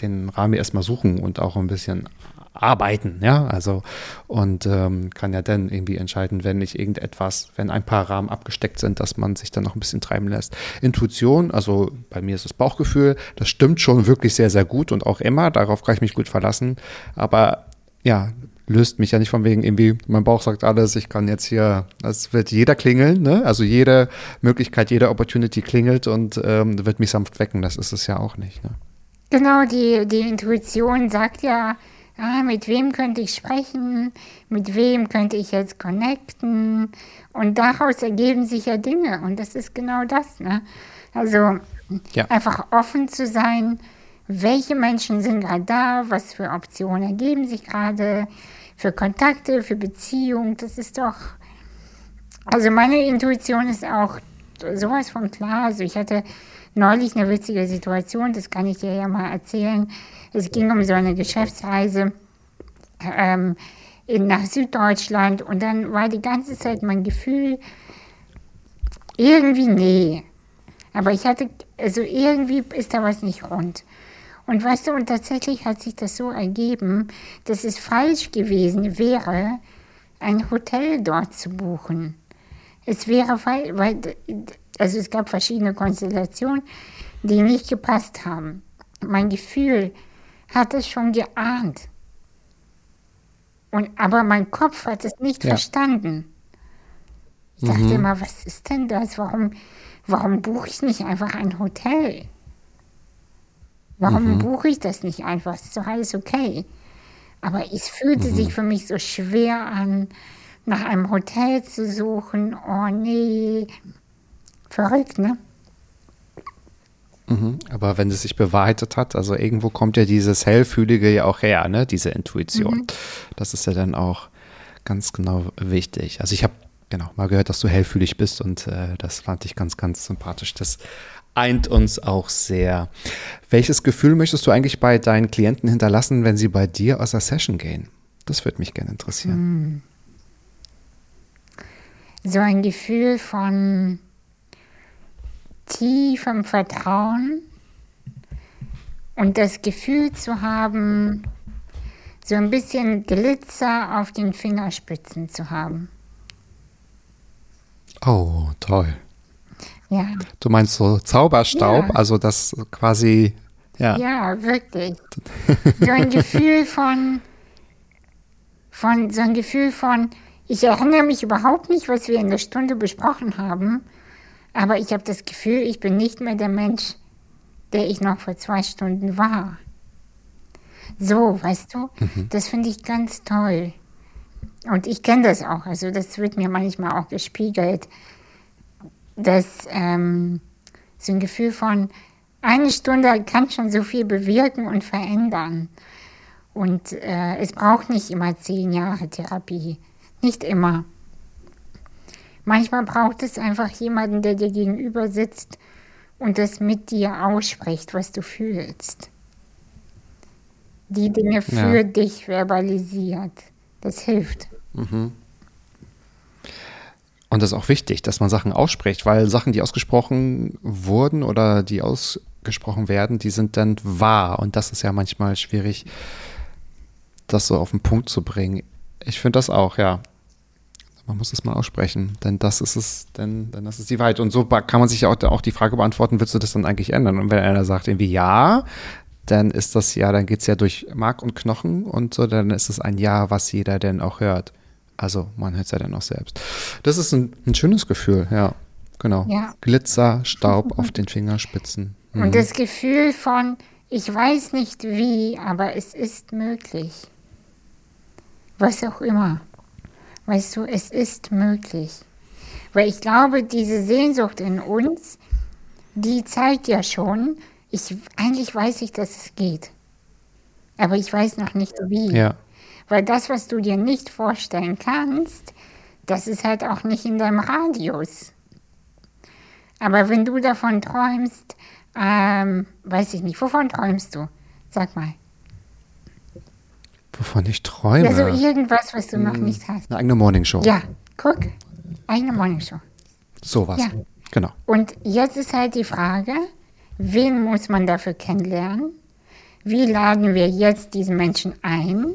den Rahmen erstmal suchen und auch ein bisschen arbeiten, ja, also und ähm, kann ja dann irgendwie entscheiden, wenn nicht irgendetwas, wenn ein paar Rahmen abgesteckt sind, dass man sich dann noch ein bisschen treiben lässt. Intuition, also bei mir ist das Bauchgefühl, das stimmt schon wirklich sehr, sehr gut und auch immer, darauf kann ich mich gut verlassen, aber ja, löst mich ja nicht von wegen irgendwie, mein Bauch sagt alles, ich kann jetzt hier, es wird jeder klingeln, ne? Also jede Möglichkeit, jede Opportunity klingelt und ähm, wird mich sanft wecken. Das ist es ja auch nicht. Ne? Genau, die, die Intuition sagt ja, ah, mit wem könnte ich sprechen, mit wem könnte ich jetzt connecten. Und daraus ergeben sich ja Dinge. Und das ist genau das. Ne? Also ja. einfach offen zu sein, welche Menschen sind gerade da, was für Optionen ergeben sich gerade, für Kontakte, für Beziehungen. Das ist doch. Also meine Intuition ist auch sowas von klar. Also ich hatte neulich eine witzige Situation, das kann ich dir ja mal erzählen. Es ging um so eine Geschäftsreise ähm, in, nach Süddeutschland und dann war die ganze Zeit mein Gefühl, irgendwie nee. Aber ich hatte, also irgendwie ist da was nicht rund. Und weißt du, und tatsächlich hat sich das so ergeben, dass es falsch gewesen wäre, ein Hotel dort zu buchen. Es wäre, weil, also es gab verschiedene Konstellationen, die nicht gepasst haben. Mein Gefühl hat es schon geahnt. Und, aber mein Kopf hat es nicht ja. verstanden. Ich dachte mhm. immer, was ist denn das? Warum, warum buche ich nicht einfach ein Hotel? Warum mhm. buche ich das nicht einfach? Es ist doch alles okay. Aber es fühlte mhm. sich für mich so schwer an, nach einem Hotel zu suchen. Oh nee. Verrückt, ne? Mhm. Aber wenn es sich bewahrheitet hat, also irgendwo kommt ja dieses Hellfühlige ja auch her, ne? Diese Intuition. Mhm. Das ist ja dann auch ganz genau wichtig. Also ich habe genau, mal gehört, dass du hellfühlig bist und äh, das fand ich ganz, ganz sympathisch. Das eint uns auch sehr. Welches Gefühl möchtest du eigentlich bei deinen Klienten hinterlassen, wenn sie bei dir aus der Session gehen? Das würde mich gerne interessieren. So ein Gefühl von tiefem Vertrauen und das Gefühl zu haben, so ein bisschen Glitzer auf den Fingerspitzen zu haben. Oh, toll. Ja, Du meinst so Zauberstaub, Ja. also das quasi, ja. ja, wirklich. So ein Gefühl von, von, so ein Gefühl von, ich erinnere mich überhaupt nicht, was wir in der Stunde besprochen haben, aber ich habe das Gefühl, ich bin nicht mehr der Mensch, der ich noch vor zwei Stunden war. So, weißt du, das finde ich ganz toll. Und ich kenne das auch, also das wird mir manchmal auch gespiegelt, dass ähm, so ein Gefühl von, eine Stunde kann schon so viel bewirken und verändern. Und äh, es braucht nicht immer zehn Jahre Therapie. Nicht immer. Manchmal braucht es einfach jemanden, der dir gegenüber sitzt und das mit dir ausspricht, was du fühlst. Die Dinge für Ja. dich verbalisiert. Das hilft. Und das ist auch wichtig, dass man Sachen ausspricht, weil Sachen, die ausgesprochen wurden oder die ausgesprochen werden, die sind dann wahr. Und das ist ja manchmal schwierig, das so auf den Punkt zu bringen. Ich finde das auch, ja. Man muss es mal aussprechen, denn das ist es, denn, denn das ist die Wahrheit. Und so kann man sich auch, auch die Frage beantworten, willst du das dann eigentlich ändern? Und wenn einer sagt irgendwie ja, dann ist das ja, dann geht es ja durch Mark und Knochen und so, dann ist es ein Ja, was jeder denn auch hört. Also man hört es ja dann auch selbst. Das ist ein, ein schönes Gefühl, ja. Genau. Ja. Glitzer, Staub auf den Fingerspitzen. Mhm. Und das Gefühl von, ich weiß nicht wie, aber es ist möglich. Was auch immer. Weißt du, es ist möglich. Weil ich glaube, diese Sehnsucht in uns, die zeigt ja schon, ich, eigentlich weiß ich, dass es geht. Aber ich weiß noch nicht wie. Ja. Weil das, was du dir nicht vorstellen kannst, das ist halt auch nicht in deinem Radius. Aber wenn du davon träumst, ähm, weiß ich nicht, wovon träumst du? Sag mal. Wovon ich träume. Ja, so irgendwas, was du noch nicht hast. Eine eigene Morningshow. Ja, guck. Eine Morningshow. Sowas. Ja. Genau. Und jetzt ist halt die Frage, wen muss man dafür kennenlernen? Wie laden wir jetzt diesen Menschen ein,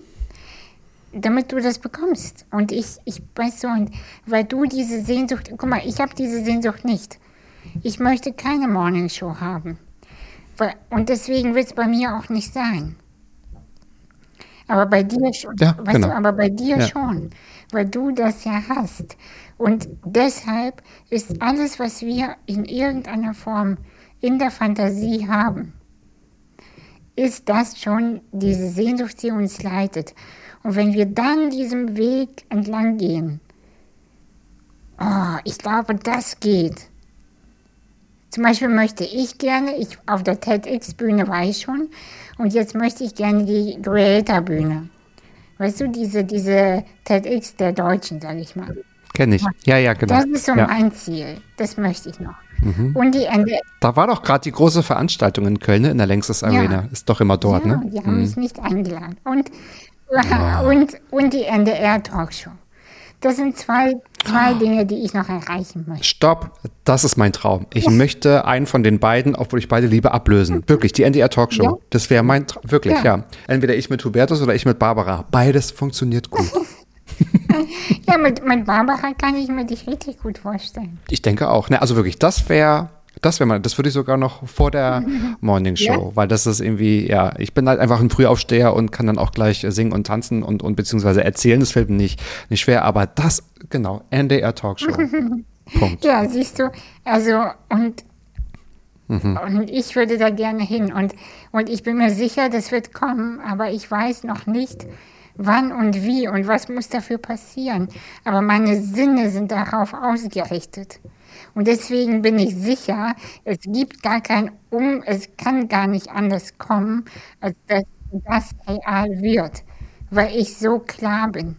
damit du das bekommst? Und ich, ich weiß so, und weil du diese Sehnsucht, guck mal, ich habe diese Sehnsucht nicht. Ich möchte keine Morningshow haben. Weil- Und deswegen wird es bei mir auch nicht sein. Aber bei dir schon. Ja, weißt genau. du, aber bei dir Ja. schon. Weil du das ja hast. Und deshalb ist alles, was wir in irgendeiner Form in der Fantasie haben, ist das schon diese Sehnsucht, die uns leitet. Und wenn wir dann diesem Weg entlang gehen, oh, ich glaube, das geht. Zum Beispiel möchte ich gerne, ich auf der TEDx-Bühne war ich schon, und jetzt möchte ich gerne die Creator-Bühne. Weißt du, diese, diese TEDx der Deutschen, sage ich mal. Kenne ich. Ja, ja, genau. Das ist so ja. mein Ziel. Das möchte ich noch. Und die Ende. Da war doch gerade die große Veranstaltung in Köln, ne, in der Längstes Arena. Ist doch immer dort, ja, ne? die haben mich nicht eingeladen. Und, und, und die NDR-Talkshow. Das sind zwei, zwei Ah. Dinge, die ich noch erreichen möchte. Stopp, das ist mein Traum. Ich möchte einen von den beiden, obwohl ich beide liebe, ablösen. Wirklich, die NDR Talkshow. Ja. Das wäre mein Traum. Wirklich, ja. Ja. Entweder ich mit Hubertus oder ich mit Barbara. Beides funktioniert gut. Ja, mit, mit Barbara kann ich mir dich richtig gut vorstellen. Ich denke auch. Ne, also wirklich, das wäre, das wäre mal, das würde ich sogar noch vor der Morning Show, weil das ist irgendwie, ja, ich bin halt einfach ein Frühaufsteher und kann dann auch gleich äh, singen und tanzen und, und beziehungsweise erzählen. Das fällt mir nicht, nicht schwer, aber das, genau, NDR Talkshow. Punkt. Ja, siehst du, also und, Mhm. und ich würde da gerne hin und, und ich bin mir sicher, das wird kommen, aber ich weiß noch nicht, wann und wie und was muss dafür passieren. Aber meine Sinne sind darauf ausgerichtet. Und deswegen bin ich sicher, es gibt gar kein Um, es kann gar nicht anders kommen, als dass das real wird, weil ich so klar bin.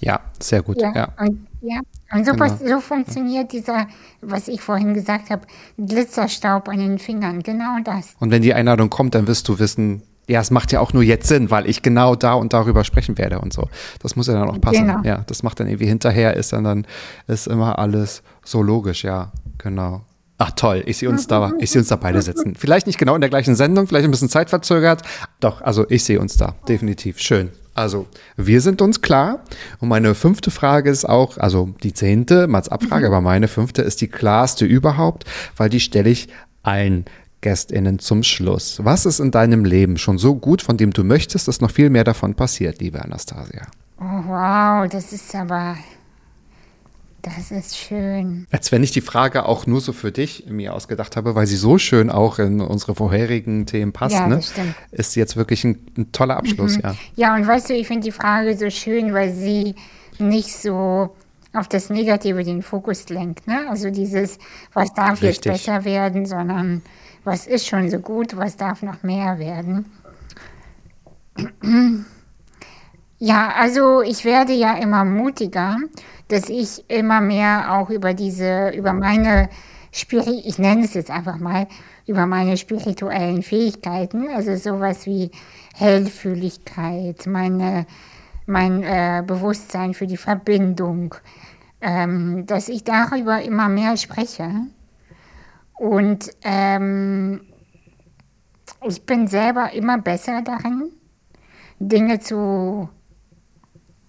Ja, sehr gut. Ja, Ja. und, ja. und so, Genau. so funktioniert dieser, was ich vorhin gesagt habe, Glitzerstaub an den Fingern. Genau das. Und wenn die Einladung kommt, dann wirst du wissen, ja, es macht ja auch nur jetzt Sinn, weil ich genau da und darüber sprechen werde und so. Das muss ja dann auch passen. Genau. Ja, das macht dann irgendwie hinterher, ist dann, dann ist immer alles so logisch, ja, genau. Ach toll, ich sehe uns da, ich sehe uns da beide sitzen. Vielleicht nicht genau in der gleichen Sendung, vielleicht ein bisschen zeitverzögert. Doch, also ich sehe uns da, definitiv. Schön. Also, wir sind uns klar. Und meine fünfte Frage ist auch, also die zehnte, Mats Abfrage, aber meine fünfte ist die klarste überhaupt, weil die stelle ich allen GästInnen zum Schluss. Was ist in deinem Leben schon so gut, von dem du möchtest, dass noch viel mehr davon passiert, liebe Anastasia? Oh, wow, das ist aber, das ist schön. Als wenn ich die Frage auch nur so für dich mir ausgedacht habe, weil sie so schön auch in unsere vorherigen Themen passt, Ja, ne? das stimmt. ist sie jetzt wirklich ein, ein toller Abschluss, ja. Ja, und weißt du, ich finde die Frage so schön, weil sie nicht so auf das Negative den Fokus lenkt. Ne? Also dieses, was darf jetzt Richtig. besser werden, sondern was ist schon so gut, was darf noch mehr werden. Ja, also ich werde ja immer mutiger, dass ich immer mehr auch über diese, über meine Spiri ich nenne es jetzt einfach mal, über meine spirituellen Fähigkeiten, also sowas wie Hellfühligkeit, meine, mein äh, Bewusstsein für die Verbindung, ähm, dass ich darüber immer mehr spreche. Und ähm, ich bin selber immer besser darin, Dinge zu,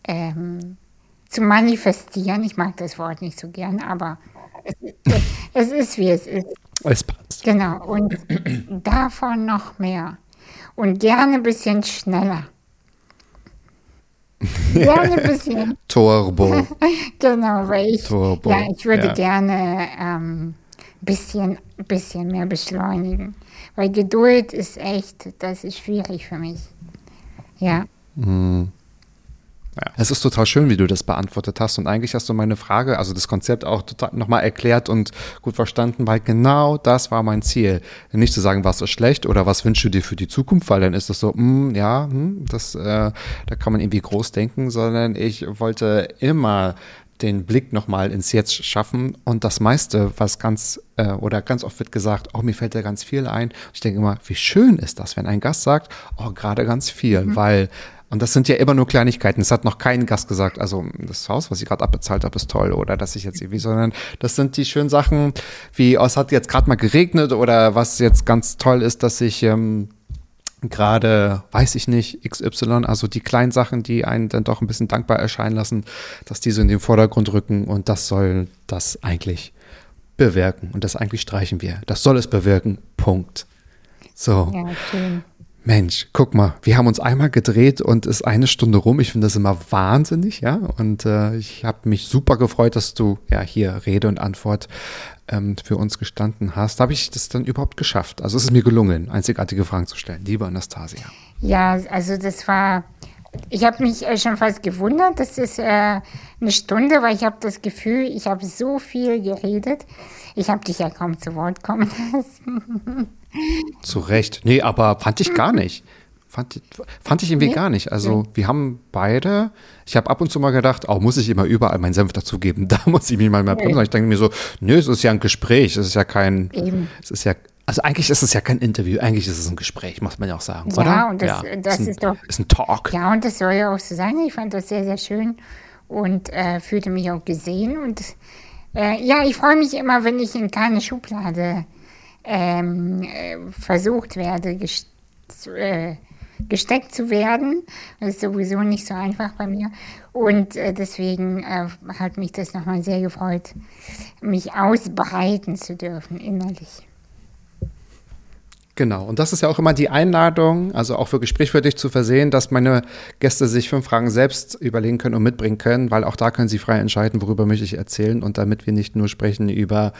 ähm, zu manifestieren. Ich mag das Wort nicht so gern, aber es, es, ist, wie es ist. Es passt. Genau, und davon noch mehr. Und gerne ein bisschen schneller. Gerne ein bisschen, Turbo. genau, weil ich, Turbo, ja, ich würde ja. gerne ähm, bisschen, bisschen mehr beschleunigen. Weil Geduld ist echt, das ist schwierig für mich. Ja. Ja. Es ist total schön, wie du das beantwortet hast. Und eigentlich hast du meine Frage, also das Konzept auch total nochmal erklärt und gut verstanden, weil genau das war mein Ziel. Nicht zu sagen, was ist schlecht oder was wünschst du dir für die Zukunft, weil dann ist das so, mm, ja, hm, das, äh, da kann man irgendwie groß denken, sondern ich wollte immer den Blick nochmal ins Jetzt schaffen und das meiste, was ganz äh, oder ganz oft wird gesagt, oh, mir fällt da ganz viel ein. Ich denke immer, wie schön ist das, wenn ein Gast sagt, oh, gerade ganz viel, weil und das sind ja immer nur Kleinigkeiten. Es hat noch kein Gast gesagt, also das Haus, was ich gerade abbezahlt habe, ist toll oder dass ich jetzt irgendwie, sondern das sind die schönen Sachen, wie oh, es hat jetzt gerade mal geregnet oder was jetzt ganz toll ist, dass ich ähm, gerade, weiß ich nicht, XY, also die kleinen Sachen, die einen dann doch ein bisschen dankbar erscheinen lassen, dass die so in den Vordergrund rücken und das soll das eigentlich bewirken und das eigentlich streichen wir. Das soll es bewirken. Punkt. So. Ja, schön. Mensch, guck mal, wir haben uns einmal gedreht und ist eine Stunde rum. Ich finde das immer wahnsinnig, ja. Und äh, ich habe mich super gefreut, dass du ja hier Rede und Antwort ähm, für uns gestanden hast. Habe ich das dann überhaupt geschafft? Also es ist mir gelungen, einzigartige Fragen zu stellen. Liebe Anastasia. Ja, also das war, ich habe mich äh, schon fast gewundert, das ist äh, eine Stunde, weil ich habe das Gefühl, ich habe so viel geredet. Ich habe dich ja kaum zu Wort kommen lassen. Zu Recht. Nee, aber fand ich gar nicht. Fand, fand ich irgendwie Nee? gar nicht. Also wir haben beide, ich habe ab und zu mal gedacht, oh, muss ich immer überall meinen Senf dazugeben? Da muss ich mich mal mal bremsen. Ich denke mir so, nö, es ist ja ein Gespräch, es ist ja kein, Eben. es ist ja, also eigentlich ist es ja kein Interview, eigentlich ist es ein Gespräch, muss man ja auch sagen, Ja, oder? und das- das ist, ein, ist doch- ist ein Talk. Ja, und das soll ja auch so sein. Ich fand das sehr, sehr schön und äh, fühlte mich auch gesehen. Und äh, ja, ich freue mich immer, wenn ich in keine Schublade ähm, äh, versucht werde, gest äh, gesteckt zu werden. Das ist sowieso nicht so einfach bei mir. Und äh, deswegen äh, hat mich das nochmal sehr gefreut, mich ausbreiten zu dürfen innerlich. Genau, und das ist ja auch immer die Einladung, also auch für Gespräch für dich zu versehen, dass meine Gäste sich fünf Fragen selbst überlegen können und mitbringen können, weil auch da können sie frei entscheiden, worüber möchte ich erzählen und damit wir nicht nur sprechen über,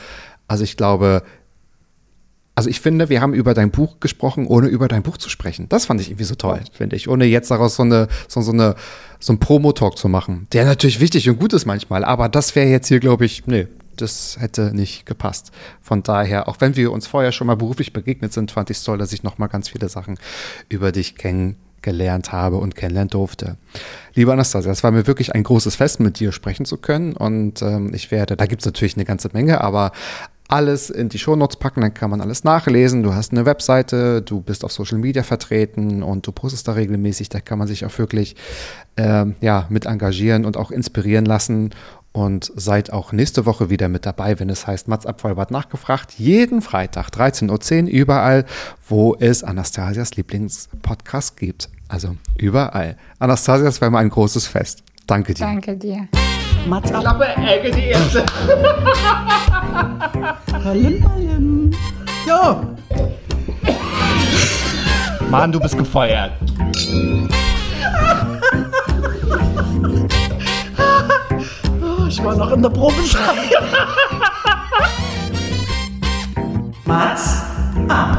also ich glaube, also ich finde, wir haben über dein Buch gesprochen, ohne über dein Buch zu sprechen. Das fand ich irgendwie so toll, finde ich. Ohne jetzt daraus so eine, so, so eine, so ein Promo-Talk zu machen. Der natürlich wichtig und gut ist manchmal, aber das wäre jetzt hier, glaube ich, nee, das hätte nicht gepasst. Von daher, auch wenn wir uns vorher schon mal beruflich begegnet sind, fand ich es toll, dass ich noch mal ganz viele Sachen über dich kennengelernt gelernt habe und kennenlernen durfte. Liebe Anastasia, es war mir wirklich ein großes Fest, mit dir sprechen zu können. Und ähm, ich werde, da gibt es natürlich eine ganze Menge, aber alles in die Shownotes packen, dann kann man alles nachlesen. Du hast eine Webseite, du bist auf Social Media vertreten und du postest da regelmäßig. Da kann man sich auch wirklich ähm, ja, mit engagieren und auch inspirieren lassen. Und seid auch nächste Woche wieder mit dabei, wenn es heißt Mats Abfallbad nachgefragt. Jeden Freitag 13.10 Uhr überall, wo es Anastasias Lieblingspodcast gibt. Also überall. Anastasia, es war immer ein großes Fest. Danke dir. Danke dir. Mats ab. Klappe, Ecke, die erste. Palim, palim. So, Mann, du bist gefeuert. ich war noch in der Probezeit. Mats ab.